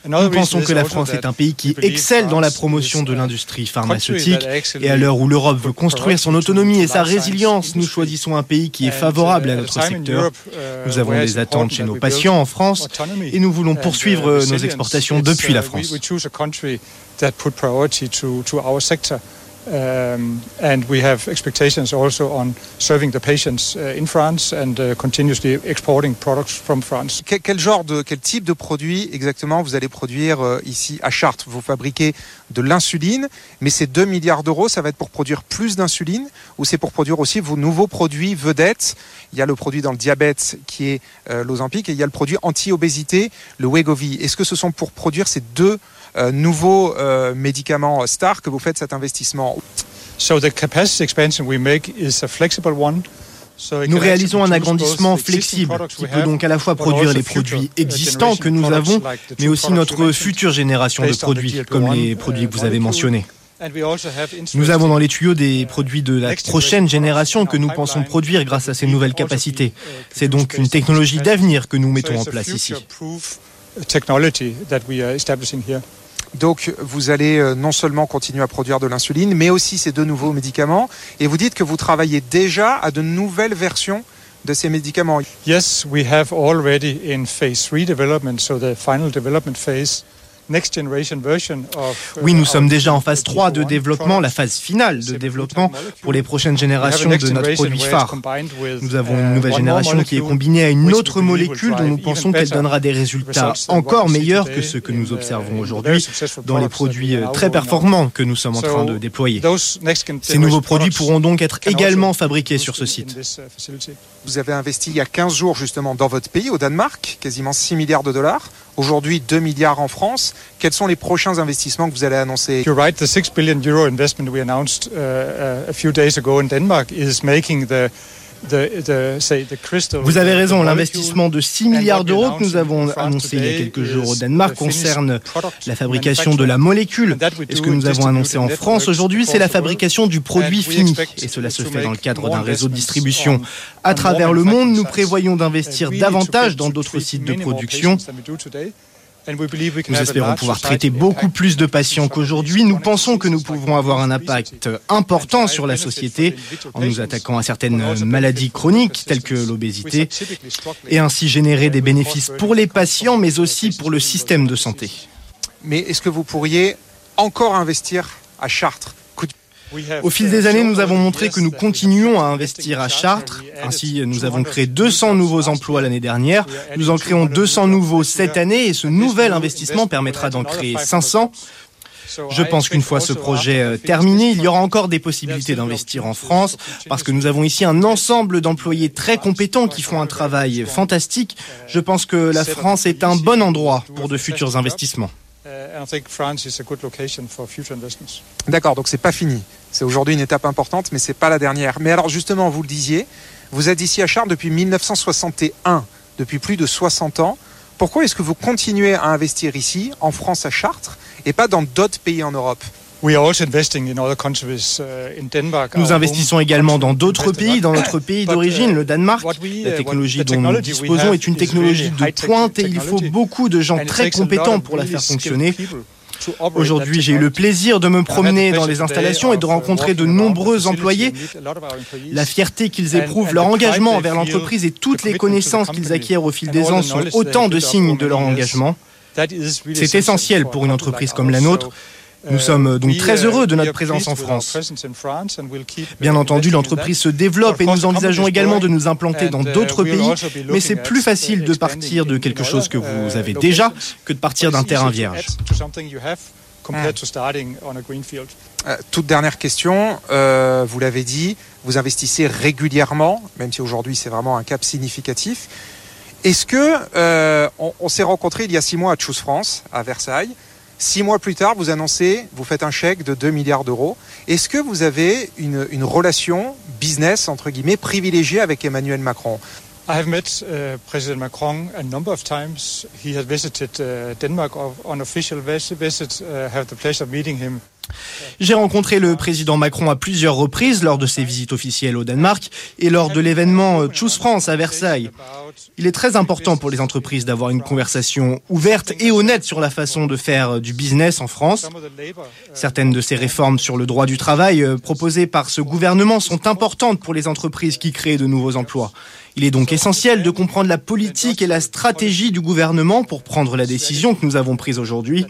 Nous pensons que la France est un pays qui excelle dans la promotion de l'industrie pharmaceutique et à l'heure où l'Europe veut construire son autonomie et sa résilience, nous choisissons un pays qui est favorable à notre secteur. Nous avons des attentes chez nos patients en France et nous voulons poursuivre nos exportations depuis la France. Um, and we have expectations also on serving the patients uh, in France and uh, continuously exporting products from France. Quel, genre de quel type de produit exactement vous allez produire euh, ici à Chartres? Vous fabriquez de l'insuline, mais ces 2 milliards d'euros, ça va être pour produire plus d'insuline ou c'est pour produire aussi vos nouveaux produits vedettes? Il y a le produit dans le diabète qui est euh, l'Ozempic et il y a le produit anti-obésité, le Wegovy. Est-ce que ce sont pour produire ces deux nouveaux euh, médicaments stars que vous faites cet investissement nous réalisons un agrandissement flexible qui peut donc à la fois produire les produits existants que nous avons, mais aussi notre future génération de produits, comme les produits que vous avez mentionnés. Nous avons dans les tuyaux des produits de la prochaine génération que nous pensons produire grâce à ces nouvelles capacités. C'est donc une technologie d'avenir que nous mettons en place ici. Donc vous allez euh, non seulement continuer à produire de l'insuline, mais aussi ces deux nouveaux médicaments. Et vous dites que vous travaillez déjà à de nouvelles versions de ces médicaments. Yes, we have already in phase 3 development, so the final development phase. Oui, nous sommes déjà en phase 3 de développement, la phase finale de développement pour les prochaines générations de notre produit phare. Nous avons une nouvelle génération qui est combinée à une autre molécule dont nous pensons qu'elle donnera des résultats encore meilleurs que ceux que nous observons aujourd'hui dans les produits euh, très performants que nous sommes en train de déployer. Ces nouveaux produits pourront donc être également fabriqués sur ce site. Vous avez investi il y a 15 jours justement dans votre pays, au Danemark, quasiment 6 milliards de dollars. Aujourd'hui, 2 milliards en France. Quels sont les prochains investissements que vous allez annoncer? You're right. The 6 billion euro investment we announced a few days ago in Denmark is making the vous avez raison, l'investissement de 6 milliards d'euros que nous avons annoncé il y a quelques jours au Danemark concerne la fabrication de la molécule. Et ce que nous avons annoncé en France aujourd'hui, c'est la fabrication du produit fini. Et cela se fait dans le cadre d'un réseau de distribution. À travers le monde, nous prévoyons d'investir davantage dans d'autres sites de production nous espérons pouvoir traiter beaucoup plus de patients qu'aujourd'hui. Nous pensons que nous pouvons avoir un impact important sur la société en nous attaquant à certaines maladies chroniques telles que l'obésité et ainsi générer des bénéfices pour les patients mais aussi pour le système de santé. Mais est-ce que vous pourriez encore investir à Chartres au fil des années, nous avons montré que nous continuons à investir à Chartres. Ainsi, nous avons créé 200 nouveaux emplois l'année dernière. Nous en créons 200 nouveaux cette année et ce nouvel investissement permettra d'en créer 500. Je pense qu'une fois ce projet euh, terminé, il y aura encore des possibilités d'investir en France parce que nous avons ici un ensemble d'employés très compétents qui font un travail fantastique. Je pense que la France est un bon endroit pour de futurs investissements. D'accord, donc c'est pas fini. C'est aujourd'hui une étape importante, mais c'est pas la dernière. Mais alors justement, vous le disiez, vous êtes ici à Chartres depuis 1961, depuis plus de 60 ans. Pourquoi est-ce que vous continuez à investir ici, en France à Chartres, et pas dans d'autres pays en Europe? Uh, nous investissons également dans d'autres pays, dans notre pays d'origine, le Danemark. La uh, technologie dont nous disposons est une technologie de pointe et il faut beaucoup de gens très compétents pour la faire fonctionner. Aujourd'hui, j'ai eu le plaisir de me promener dans les installations et de rencontrer de nombreux employés. La fierté qu'ils éprouvent, leur engagement envers l'entreprise et toutes les connaissances qu'ils acquièrent au fil des ans sont autant de signes de leur engagement. C'est essentiel pour une entreprise comme la nôtre nous sommes donc très heureux de notre présence en France. Bien entendu, l'entreprise se développe et nous envisageons également de nous implanter dans d'autres pays, mais c'est plus facile de partir de quelque chose que vous avez déjà que de partir d'un terrain vierge. compared to starting on a greenfield. Euh, toute dernière question, euh, vous l'avez dit, vous investissez régulièrement, même si aujourd'hui c'est vraiment un cap significatif. Est-ce que euh, on, on s'est rencontré il y a six mois à Choose France, à Versailles. Six mois plus tard, vous annoncez, vous faites un chèque de 2 milliards d'euros. Est-ce que vous avez une, relation business entre guillemets privilégiée avec Emmanuel Macron? I have met President Macron a number of times. He has visited Denmark on official visit. Have the pleasure of meeting him. J'ai rencontré le président Macron à plusieurs reprises lors de ses visites officielles au Danemark et lors de l'événement euh, Choose France à Versailles. Il est très important pour les entreprises d'avoir une conversation ouverte et honnête sur la façon de faire euh, du business en France. Certaines de ces réformes sur le droit du travail euh, proposées par ce gouvernement sont importantes pour les entreprises qui créent de nouveaux emplois. Il est donc essentiel de comprendre la politique et la stratégie du gouvernement pour prendre la décision que nous avons prise aujourd'hui.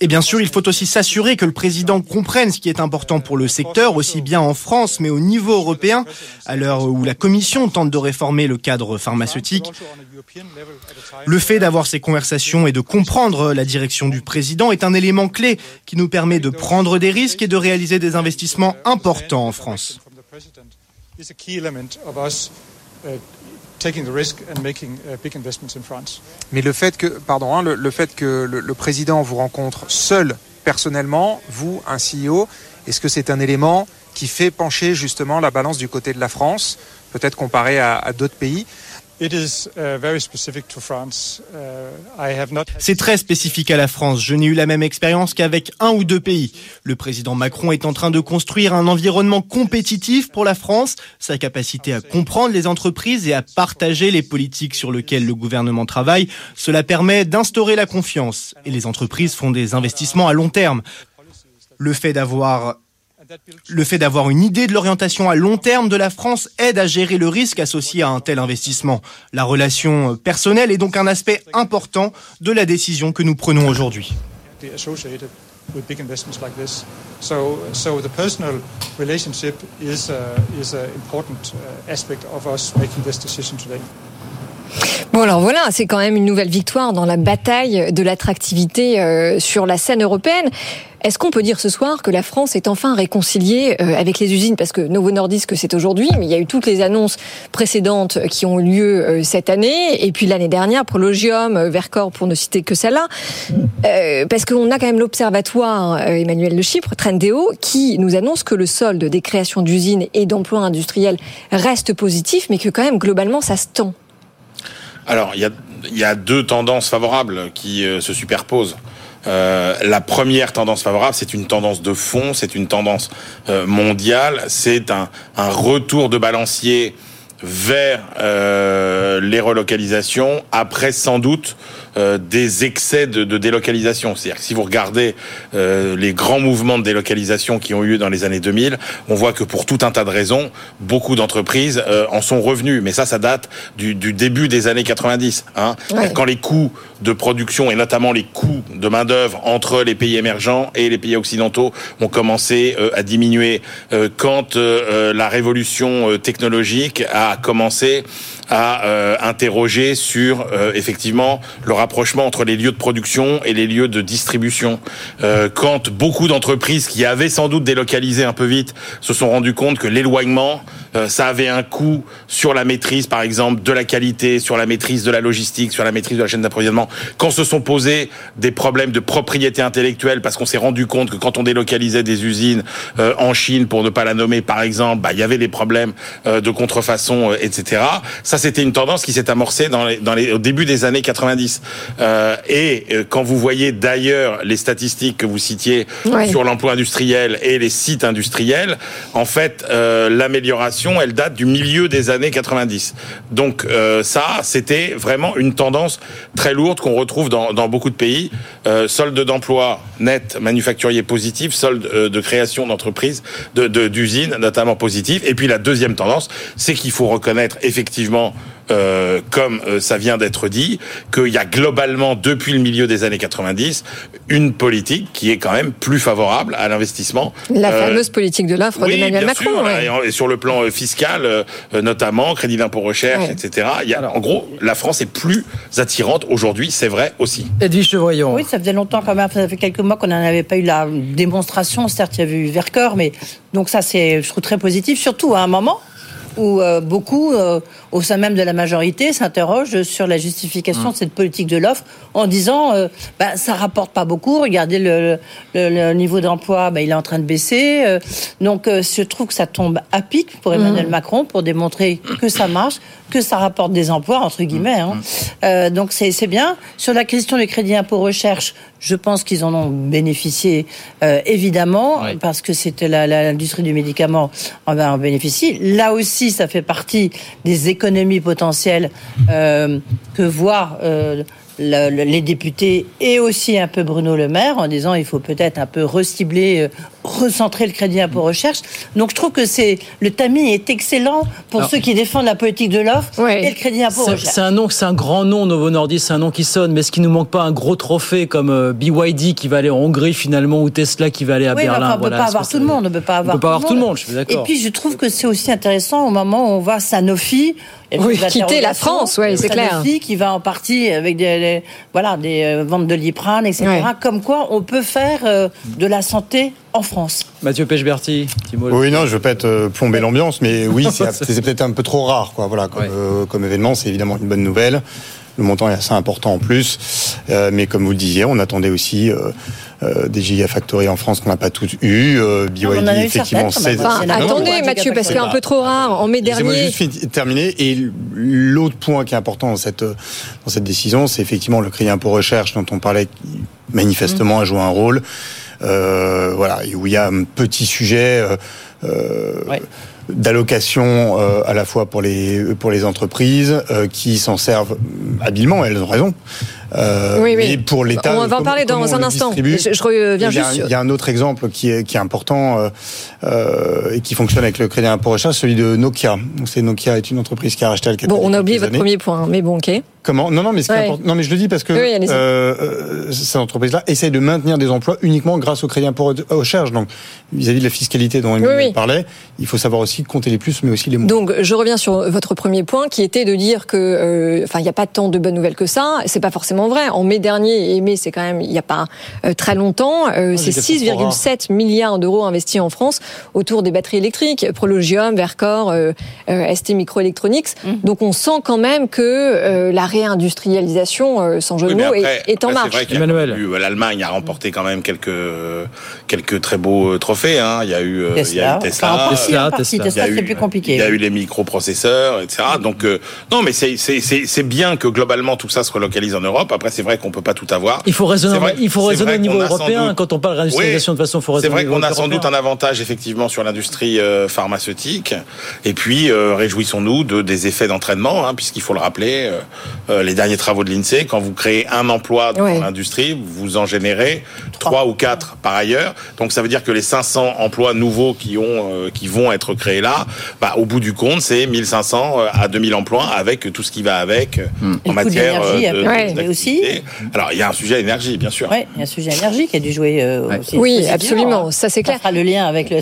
Et bien sûr, il faut aussi s'assurer que le président comprenne ce qui est important pour le secteur, aussi bien en France, mais au niveau européen, à l'heure où la Commission tente de réformer le cadre pharmaceutique. Le fait d'avoir ces conversations et de comprendre la direction du président est un élément clé qui nous permet de prendre des risques et de réaliser des investissements importants en France. Mais le fait que, pardon, hein, le, fait que le, président vous rencontre seul, personnellement, vous, un CEO, est-ce que c'est un élément qui fait pencher justement la balance du côté de la France, peut-être comparé à d'autres pays? C'est très spécifique à la France. Je n'ai eu la même expérience qu'avec un ou deux pays. Le président Macron est en train de construire un environnement compétitif pour la France. Sa capacité à comprendre les entreprises et à partager les politiques sur lesquelles le gouvernement travaille, cela permet d'instaurer la confiance. Et les entreprises font des investissements à long terme. Le fait d'avoir le fait d'avoir une idée de l'orientation à long terme de la France aide à gérer le risque associé à un tel investissement. La relation personnelle est donc un aspect important de la décision que nous prenons aujourd'hui. Bon alors voilà, c'est quand même une nouvelle victoire dans la bataille de l'attractivité euh, sur la scène européenne. Est-ce qu'on peut dire ce soir que la France est enfin réconciliée euh, avec les usines? Parce que Novo Nordisk, c'est aujourd'hui, mais il y a eu toutes les annonces précédentes qui ont eu lieu euh, cette année, et puis l'année dernière, Prologium, Vercor, pour ne citer que celle-là. parce qu'on a quand même l'observatoire Emmanuel de Chypre, Trendéo, qui nous annonce que le solde des créations d'usines et d'emplois industriels reste positif, mais que quand même, globalement, ça se tend. Alors, il y a, deux tendances favorables qui euh, se superposent. Euh, la première tendance favorable, c'est une tendance de fond, c'est une tendance euh, mondiale, c'est un, retour de balancier vers les relocalisations, après sans doute euh, des excès de, de délocalisation. C'est-à-dire que si vous regardez euh, les grands mouvements de délocalisation qui ont eu lieu dans les années 2000, on voit que pour tout un tas de raisons, beaucoup d'entreprises euh, en sont revenues. Mais ça, ça date du, du début des années 90. Hein, ouais. Quand les coûts de production et notamment les coûts de main d'œuvre entre les pays émergents et les pays occidentaux ont commencé euh, à diminuer, euh, quand la révolution technologique a commencé à euh, interroger sur euh, effectivement le rapprochement entre les lieux de production et les lieux de distribution. Euh, quand beaucoup d'entreprises qui avaient sans doute délocalisé un peu vite se sont rendues compte que l'éloignement, ça avait un coût sur la maîtrise, par exemple, de la qualité, sur la maîtrise de la logistique, sur la maîtrise de la chaîne d'approvisionnement. Quand se sont posés des problèmes de propriété intellectuelle, parce qu'on s'est rendu compte que quand on délocalisait des usines en Chine, pour ne pas la nommer, par exemple, bah, il y avait des problèmes de contrefaçon, etc. Ça, c'était une tendance qui s'est amorcée dans les, dans les, au début des années 90. Euh, et euh, quand vous voyez d'ailleurs les statistiques que vous citiez ouais. sur l'emploi industriel et les sites industriels, en fait, euh, elle date du milieu des années 90. Donc euh, ça, c'était vraiment une tendance très lourde qu'on retrouve dans, beaucoup de pays. Euh, solde d'emploi net manufacturier positif, solde de création d'entreprises, d'usines notamment positif. Et puis la deuxième tendance, c'est qu'il faut reconnaître effectivement euh, comme euh, ça vient d'être dit, qu'il y a globalement, depuis le milieu des années 90, une politique qui est quand même plus favorable à l'investissement. La fameuse politique de l'offre oui, d'Emmanuel bien Macron. sûr, ouais. et sur le plan fiscal, notamment, crédit d'impôt recherche, Ouais. etc. Il y a, en gros, la France est plus attirante aujourd'hui, c'est vrai aussi. Edwige Chevoyant. Oui, ça faisait longtemps quand même, ça fait quelques mois qu'on n'en avait pas eu la démonstration. Certes, il y avait eu Vercors, mais donc ça, c'est, je trouve très positif, surtout à un moment où euh, beaucoup, euh, au sein même de la majorité, s'interrogent sur la justification de cette politique de l'offre en disant euh, bah, ça rapporte pas beaucoup, regardez le, le- le niveau d'emploi, bah, il est en train de baisser. euh, donc euh, je trouve que ça tombe à pic pour Emmanuel Macron pour démontrer que ça marche, que ça rapporte des emplois, entre guillemets. hein. Euh, donc c'est bien. Sur la question du crédit impôt recherche, je pense qu'ils en ont bénéficié euh, évidemment parce que c'était l'industrie du médicament en, en bénéficie. Là aussi, ça fait partie des économies potentielles euh, que voient euh, le- le- les députés et aussi un peu Bruno Le Maire en disant il faut peut-être un peu recibler, euh, recentrer le crédit impôt recherche. Donc je trouve que c'est le tamis est excellent pour Alors- ceux qui défendent la politique de l'offre et le crédit impôt C'est- recherche. C'est un nom, c'est un grand nom, Novo Nordisk, c'est un nom qui sonne. Mais est-ce qu'il nous manque pas un gros trophée comme euh, BYD qui va aller en Hongrie finalement ou Tesla qui va aller à Oui, Berlin? enfin, on ne peut pas avoir tout le monde. On ne peut pas avoir, tout le monde, je suis Et d'accord. puis, je trouve que c'est aussi intéressant au moment où on voit Sanofi. Et Oui, quitter la France, ouais, c'est clair. Qui va en partie avec des, voilà, des euh, ventes de Liprane, etc. Ouais. Comme quoi, on peut faire euh, de la santé en France. Mathieu Pechberti. Oui, non, je veux pas être euh, plomber l'ambiance, mais oui, c'est peut-être un peu trop rare, quoi. Voilà, comme, euh, comme événement, c'est évidemment une bonne nouvelle. Le montant est assez important en plus, Euh, mais comme vous le disiez, on attendait aussi euh, euh, des gigafactories en France qu'on n'a pas toutes eu. Euh, BYD, on en a eu effectivement, c'est. Enfin, Non, non, attendez, non, Mathieu, parce c'est qu'un pas- peu trop rare. En mai dernier, juste terminer. Et l'autre point qui est important dans cette, dans cette décision, c'est effectivement le crédit impôt recherche dont on parlait, qui manifestement a joué un rôle. Euh, voilà, et où il y a un petit sujet euh, euh, d'allocation euh, à la fois pour les pour les entreprises euh, qui s'en servent habilement, elles ont raison. Euh, Oui, oui. Mais pour l'État, On va en parler dans un instant. Je- je reviens il y a, juste Il y a un autre exemple qui est, qui est important euh, euh, et qui fonctionne avec le crédit impôt recherche, celui de Nokia. Donc, C'est Nokia est une entreprise qui a racheté Alcatel. bon, on il a oublié votre années. premier point, mais bon, ok. Comment? Non, non, mais ce qui est Ouais. important- non, mais je le dis parce que Oui, euh, cette entreprise-là essaye de maintenir des emplois uniquement grâce au crédit impôt recherche. Donc, vis-à-vis de la fiscalité dont oui. parlait, il faut savoir aussi compter les plus, mais aussi les moins. Donc, je reviens sur votre premier point, qui était de dire que, enfin, il n'y a pas tant de bonnes nouvelles que ça. C'est pas forcément vrai. En mai dernier, et mai, c'est quand même, il n'y a pas euh, très longtemps, euh, c'est j'étais trop rare. 6,7 milliards d'euros investis en France autour des batteries électriques, Prologium, Vercor, euh, euh, ST Microelectronics. Donc, on sent quand même que euh, la réindustrialisation, euh, sans jeu de mots, est, est en après, marche. C'est vrai l'Allemagne a remporté quand même quelques quelques très beaux trophées. Hein. Il y a eu il y a eu Tesla, Tesla. Tesla. Tesla, Il y a c'est eu- plus compliqué. Il y a eu les microprocesseurs, etc. Donc euh, non, mais c'est bien que globalement tout ça se relocalise en Europe. Après, c'est vrai qu'on peut pas tout avoir. Il faut raisonner, C'est vrai- il faut c'est raisonner vrai au niveau européen. doute- Quand on parle de réindustrialisation, de façon, faut C'est raisonner vrai au niveau qu'on a sans européen. doute un avantage effectivement sur l'industrie euh, pharmaceutique. Et puis euh, réjouissons-nous de des effets d'entraînement, hein, puisqu'il faut le rappeler, euh, les derniers travaux de l'Insee, quand vous créez un emploi dans l'industrie, vous en générez trois ou quatre par ailleurs. Donc ça veut dire que les 500 emplois nouveaux qui ont euh, qui vont être créés là, bah, au bout du compte, c'est 1500 à 2000 emplois avec tout ce qui va avec Et en matière de, après, de- mais aussi. Alors il y a un sujet énergie, bien sûr. Ouais, il y a un sujet énergie qui a dû jouer euh, aussi. Oui, absolument, hein. ça c'est clair. fera le lien avec le,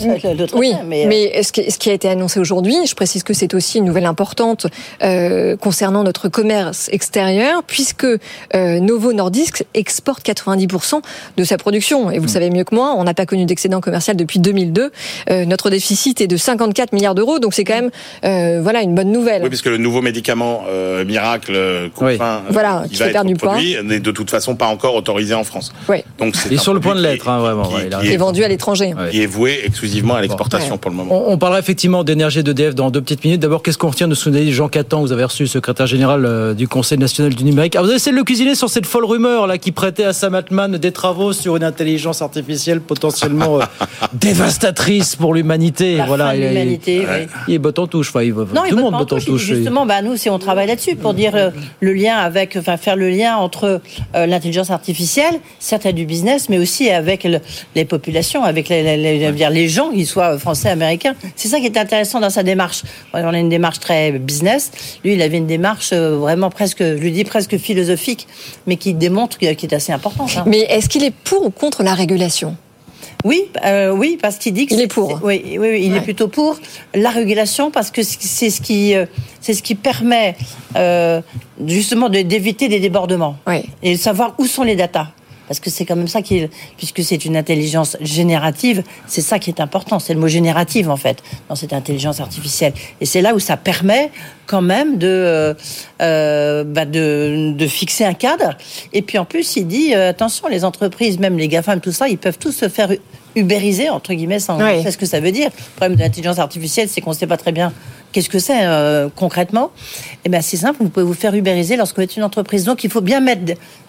Oui, mais, euh, ce, qui, ce qui a été annoncé aujourd'hui, je précise que c'est aussi une nouvelle importante euh, concernant notre commerce extérieur, puisque euh, Novo Nordisk exporte 90% de sa production. Et vous le savez mieux que moi, on n'a pas connu d'excédent commercial depuis 2002. Euh, notre déficit est de 54 milliards d'euros, donc c'est quand même euh, voilà une bonne nouvelle. Oui, puisque le nouveau médicament euh, miracle Confin, euh, Voilà, qui qui va fait être perdre du n'est de toute façon pas encore autorisé en France. Donc c'est Il est sur le point de l'être, hein, vraiment. ouais, qui Qui est est, vendu à l'étranger. qui est voué exclusivement à l'exportation pour le moment. On, on parlera effectivement d'énergie d'EDF dans deux petites minutes. D'abord, qu'est-ce qu'on retient de Sounali Jean Catan Vous avez reçu le secrétaire général euh, du Conseil national du numérique? Ah, vous avez essayé de le cuisiner sur cette folle rumeur là qui prêtait à Sam Altman des travaux sur une intelligence artificielle potentiellement euh, dévastatrice pour l'humanité. Voilà, il, est- l'humanité, oui. il est bot en touche. Enfin, il, Non, tout il le botte monde botte en touche. touche. Justement, bah, nous, si on travaille là-dessus pour dire euh, le lien avec, enfin, faire le lien lien entre euh, l'intelligence artificielle, certes il y a du business, mais aussi avec le- les populations, avec les, gens, qu'ils soient français, américains. C'est ça qui est intéressant dans sa démarche. On a une démarche très business. Lui, il avait une démarche euh, vraiment presque, je lui dis presque philosophique, mais qui démontre qui qui est assez importante. hein. Mais est-ce qu'il est pour ou contre la régulation? Oui, euh, oui, parce qu'il dit que Il est pour. Oui, oui, oui, il Ouais. est plutôt pour la régulation parce que c'est ce qui, euh, c'est ce qui permet euh, justement d'éviter des débordements et de savoir où sont les datas. Parce que c'est quand même ça qui, est- puisque c'est une intelligence générative, c'est ça qui est important. C'est le mot générative en fait dans cette intelligence artificielle. Et c'est là où ça permet quand même de, euh, euh, bah, de, de fixer un cadre. Et puis en plus, il dit euh, attention, les entreprises, même les GAFAM, tout ça, ils peuvent tous se faire ubériser entre guillemets sans Oui. on sait ce que ça veut dire. Le problème de l'intelligence artificielle, c'est qu'on ne sait pas très bien qu'est-ce que c'est euh, concrètement? Et bien c'est simple, vous pouvez vous faire ubériser lorsque vous êtes une entreprise. Donc il faut bien mettre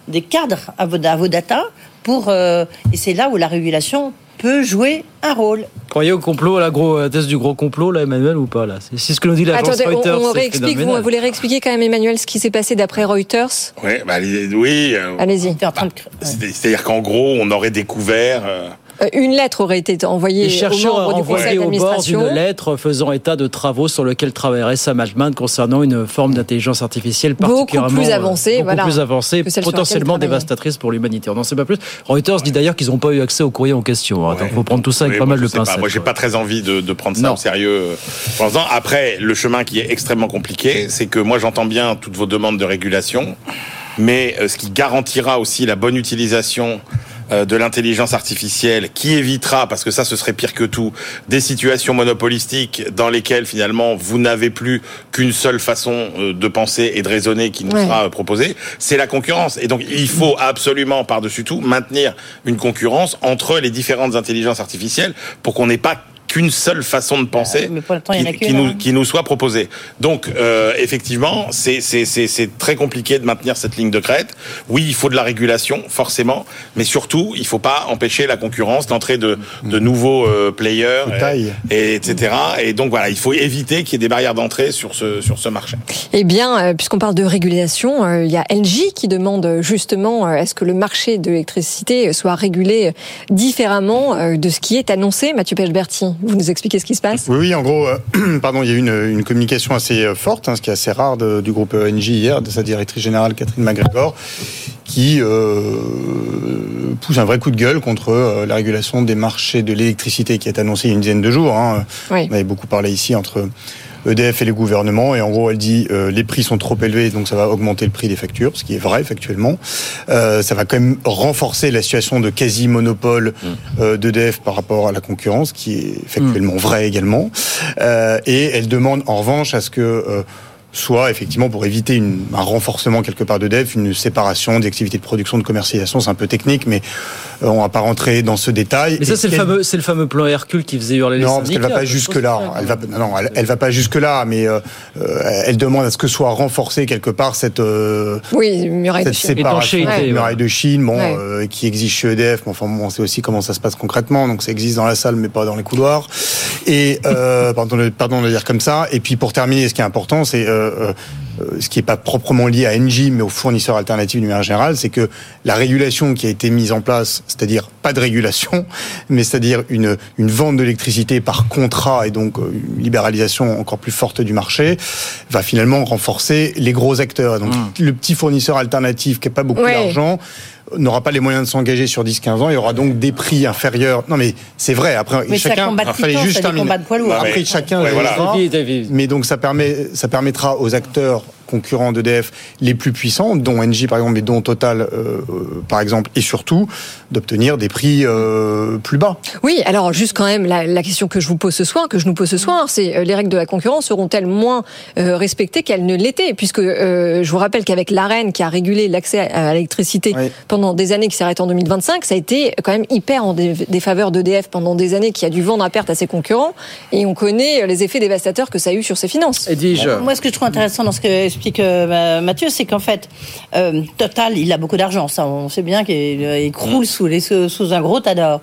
des- cadres à vos, à vos data pour euh, et c'est là où la régulation peut jouer un rôle. Croyez au complot, à la gros, thèse du gros complot, là, Emmanuel, ou pas là? C'est c'est ce que nous dit l'agence Attendez, on, Reuters. on c'est réexplique. Vous, voulez réexpliquer quand même, Emmanuel, ce qui s'est passé d'après Reuters? Oui, bah, oui. euh, Allez-y. c'est- C'est-à-dire qu'en gros, on aurait découvert. Euh, Une lettre aurait été envoyée Les aux chercheurs membres du conseil renvoyés au bord d'administration. d'une lettre faisant état de travaux sur lesquels travaillerait Sam Altman concernant une forme d'intelligence artificielle Beaucoup particulièrement plus euh, avancée, beaucoup voilà, plus avancée, potentiellement dévastatrice pour l'humanité. On n'en sait pas plus. Reuters dit d'ailleurs qu'ils n'ont pas eu accès au courrier en question. hein. Donc, il faut prendre tout ça avec oui, pas moi, mal je de pincettes. Moi, j'ai pas très envie de, de prendre ça Non. au sérieux euh. Après, le chemin qui est extrêmement compliqué, c'est que moi, j'entends bien toutes vos demandes de régulation, mais ce qui garantira aussi la bonne utilisation de l'intelligence artificielle qui évitera, parce que ça ce serait pire que tout, des situations monopolistiques dans lesquelles finalement vous n'avez plus qu'une seule façon euh, de penser et de raisonner qui nous Ouais. sera euh, proposée, c'est la concurrence. Et donc il faut absolument par-dessus tout maintenir une concurrence entre les différentes intelligences artificielles pour qu'on n'ait pas qu'une seule façon de penser qui, nous, hein. qui nous soit proposée. Donc, euh, effectivement, c'est c'est- c'est- c'est très compliqué de maintenir cette ligne de crête. Oui, il faut de la régulation, forcément, mais surtout, il faut pas empêcher la concurrence, l'entrée de, de nouveaux euh, players, et, et etc. Et donc, voilà, il faut éviter qu'il y ait des barrières d'entrée sur ce, sur ce marché. Eh bien, euh, puisqu'on parle de régulation, euh, il y a LG qui demande euh, justement est-ce que le marché de l'électricité soit régulé différemment de ce qui est annoncé. Mathieu Pechberti, vous nous expliquez ce qui se passe Oui, oui, en gros, euh, pardon, il y a eu une, une communication assez euh, forte, hein, ce qui est assez rare de- du groupe ENG hier, de sa directrice générale Catherine McGregor, qui euh, pousse un vrai coup de gueule contre euh, la régulation des marchés de l'électricité qui est annoncée il y a une dizaine de jours. hein. Oui. On avait beaucoup parlé ici entre EDF et les gouvernements, et en gros, elle dit euh, les prix sont trop élevés, donc ça va augmenter le prix des factures, ce qui est vrai factuellement. Euh, ça va quand même renforcer la situation de quasi-monopole euh, d'EDF par rapport à la concurrence, qui est factuellement vrai également. Euh, et elle demande en revanche à ce que euh, soit effectivement pour éviter une- un renforcement quelque part d'EDF, une séparation des activités de production, de commercialisation, c'est un peu technique, mais euh, on va pas rentrer dans ce détail. Mais ça, c'est le fameux, c'est le fameux plan Hercule qui faisait hurler les non, parce qu'elle va pas jusque là. Elle va, non, non, elle, elle va pas jusque là, mais euh, euh, elle demande à ce que soit renforcée quelque part cette euh, Oui, muraille de cette Chine. séparation, cette ouais. muraille de Chine, bon, Ouais. euh, qui existe chez EDF, mais enfin, bon, on sait aussi comment ça se passe concrètement, donc ça existe dans la salle, mais pas dans les couloirs. Et euh, pardon, de, pardon de le dire comme ça. Et puis pour terminer, ce qui est important, c'est euh, euh, ce qui n'est pas proprement lié à Engie, mais aux fournisseurs alternatifs du manière générale, c'est que la régulation qui a été mise en place, c'est-à-dire pas de régulation, mais c'est-à-dire une, une vente d'électricité par contrat et donc euh, une libéralisation encore plus forte du marché, va finalement renforcer les gros acteurs. Et donc le petit fournisseur alternatif qui n'a pas beaucoup Ouais. d'argent n'aura pas les moyens de s'engager sur 10-15 ans, il y aura donc des prix inférieurs. Non mais c'est vrai, après Mais ça chacun... combat de fallait juste terminer. lourds. Après Ouais, chacun... ouais, voilà. Mais donc ça, permet, ça permettra aux acteurs concurrents d'EDF les plus puissants, dont Engie par exemple, et dont Total euh, euh, par exemple, et surtout d'obtenir des prix euh, plus bas. Oui, alors juste quand même la, la question que je vous pose ce soir, que je nous pose ce soir, c'est euh, les règles de la concurrence seront-elles moins euh, respectées qu'elles ne l'étaient? Puisque euh, je vous rappelle qu'avec l'AREN qui a régulé l'accès à l'électricité pendant des années, qui s'arrête en 2025, ça a été quand même hyper en dé- défaveur d'EDF pendant des années, qui a dû vendre à perte à ses concurrents, et on connaît les effets dévastateurs que ça a eu sur ses finances. Moi, ce que je trouve intéressant dans ce que explique euh, Mathieu, c'est qu'en fait, euh, Total, il a beaucoup d'argent. Ça, on sait bien qu'il croule sous, les, sous un gros tas d'or.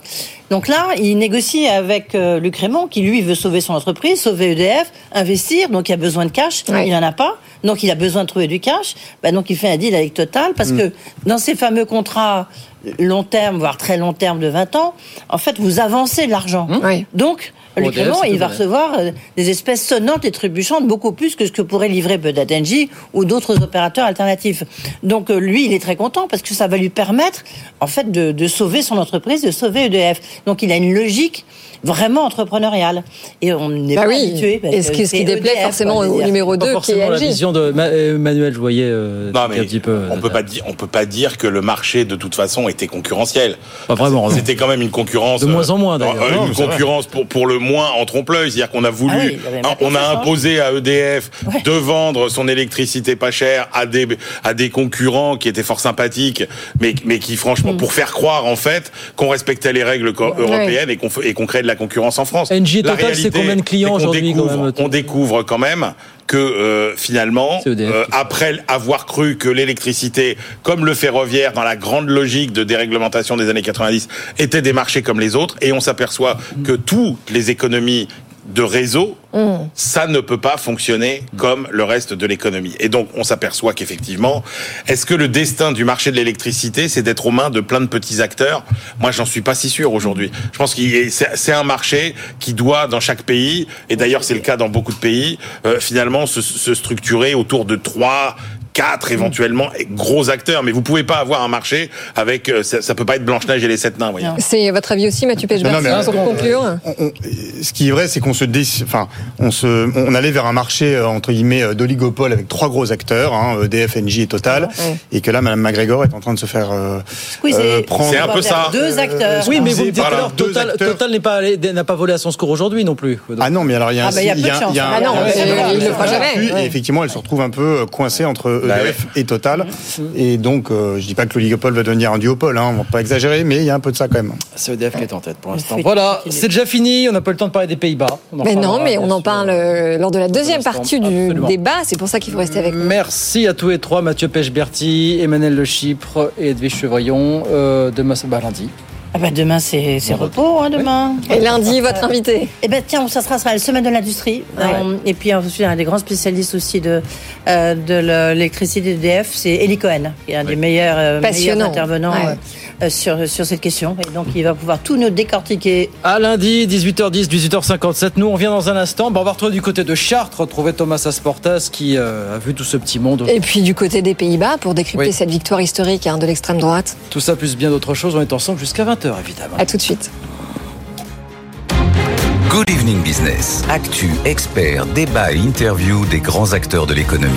Donc là, il négocie avec euh, Luc Raymond, qui lui veut sauver son entreprise, sauver EDF, investir. Donc il a besoin de cash. Il n'en a pas. Donc il a besoin de trouver du cash. Bah, donc il fait un deal avec Total parce mm. que dans ces fameux contrats long terme, voire très long terme de 20 ans, en fait, vous avancez de l'argent. Mmh. Donc, Luc Raymond, il va recevoir euh, des espèces sonnantes et trébuchantes beaucoup plus que ce que pourrait livrer Engie ou d'autres opérateurs alternatifs. Donc euh, lui, il est très content parce que ça va lui permettre, en fait, de, de sauver son entreprise, de sauver EDF. Donc il a une logique vraiment entrepreneurial. Et on n'est bah pas oui. habitué. Et ce qui, ce qui déplaît forcément au numéro 2 qui est la vision de euh, Manuel, je voyais euh, non, mais un petit peu. On peut pas dire, on peut pas dire que le marché de toute façon était concurrentiel. Pas vraiment. C'était quand même une concurrence de moins en moins d'ailleurs. Euh, une concurrence pour pour le moins en trompe-l'œil, c'est-à-dire qu'on a voulu, ah on a imposé à EDF de vendre son électricité pas chère à des à des concurrents qui étaient fort sympathiques, mais mais qui franchement mm. pour faire croire en fait qu'on respectait les règles européennes et qu'on et qu'on créait de la concurrence en France. NG Total, c'est combien de clients aujourd'hui On découvre quand même que euh, finalement, e euh, après avoir cru que l'électricité, comme le ferroviaire, dans la grande logique de déréglementation des années 90, était des marchés comme les autres, et on s'aperçoit que toutes les économies de réseau, mm. ça ne peut pas fonctionner comme le reste de l'économie. Et donc, on s'aperçoit qu'effectivement, est-ce que le destin du marché de l'électricité, c'est d'être aux mains de plein de petits acteurs? Moi, j'en suis pas si sûr aujourd'hui. Je pense que c'est un marché qui doit, dans chaque pays, et d'ailleurs c'est le cas dans beaucoup de pays, euh, finalement se, se structurer autour de trois, quatre éventuellement gros acteurs, mais vous pouvez pas avoir un marché avec euh, ça, ça peut pas être Blanche Neige et les sept nains. C'est votre avis aussi, Mathieu Pechberg, pour conclure. ce qui est vrai, c'est qu'on se, enfin, on se, on allait vers un marché euh, entre guillemets euh, d'oligopole avec trois gros acteurs, hein, EDF, Engie et Total, et que là, Madame McGregor est en train de se faire euh, prendre. C'est un peu ça. Deux acteurs. Oui, mais vous me dites alors, Total, Total n'est pas n'a pas volé à son score aujourd'hui non plus. Ah non, mais alors il y a, ah bah, il y a, peu de chance. Ah non, il le fera jamais. Et effectivement, elle se retrouve un peu coincée entre EDF bah et Total. Et donc, euh, je dis pas que l'oligopole va devenir un duopole, hein, on va pas exagérer, mais il y a un peu de ça quand même. C'est EDF qui est en tête pour l'instant. Voilà, c'est déjà fini, on n'a pas le temps de parler des Pays-Bas. Mais non, mais on en parle euh, lors de la deuxième partie du débat, c'est pour ça qu'il faut rester avec nous. Merci à tous les trois, Mathieu Pechberti, Emmanuel Le Chypre et Edwige Chevrillon. Euh, demain, c'est lundi. Ah bah demain, c'est repos, hein, demain. Et lundi, votre invité Eh ben tiens, ça sera, la semaine de l'industrie. Euh, et puis ensuite, un des grands spécialistes aussi de, euh, de l'électricité d'EDF, c'est Eli Cohen, qui est un des meilleurs, euh, meilleurs intervenants sur, sur cette question. Et donc, il va pouvoir tout nous décortiquer. À lundi, 18h10, 18h57. Nous, on vient dans un instant. on va retrouver du côté de Chartres, retrouver Thomas Asportas qui a vu tout ce petit monde. Et puis du côté des Pays-Bas pour décrypter cette victoire historique hein, de l'extrême droite. Tout ça plus bien d'autres choses. On est ensemble jusqu'à 20h évidemment. À tout de suite. Good Evening Business. Actu, expert, débat et interview des grands acteurs de l'économie.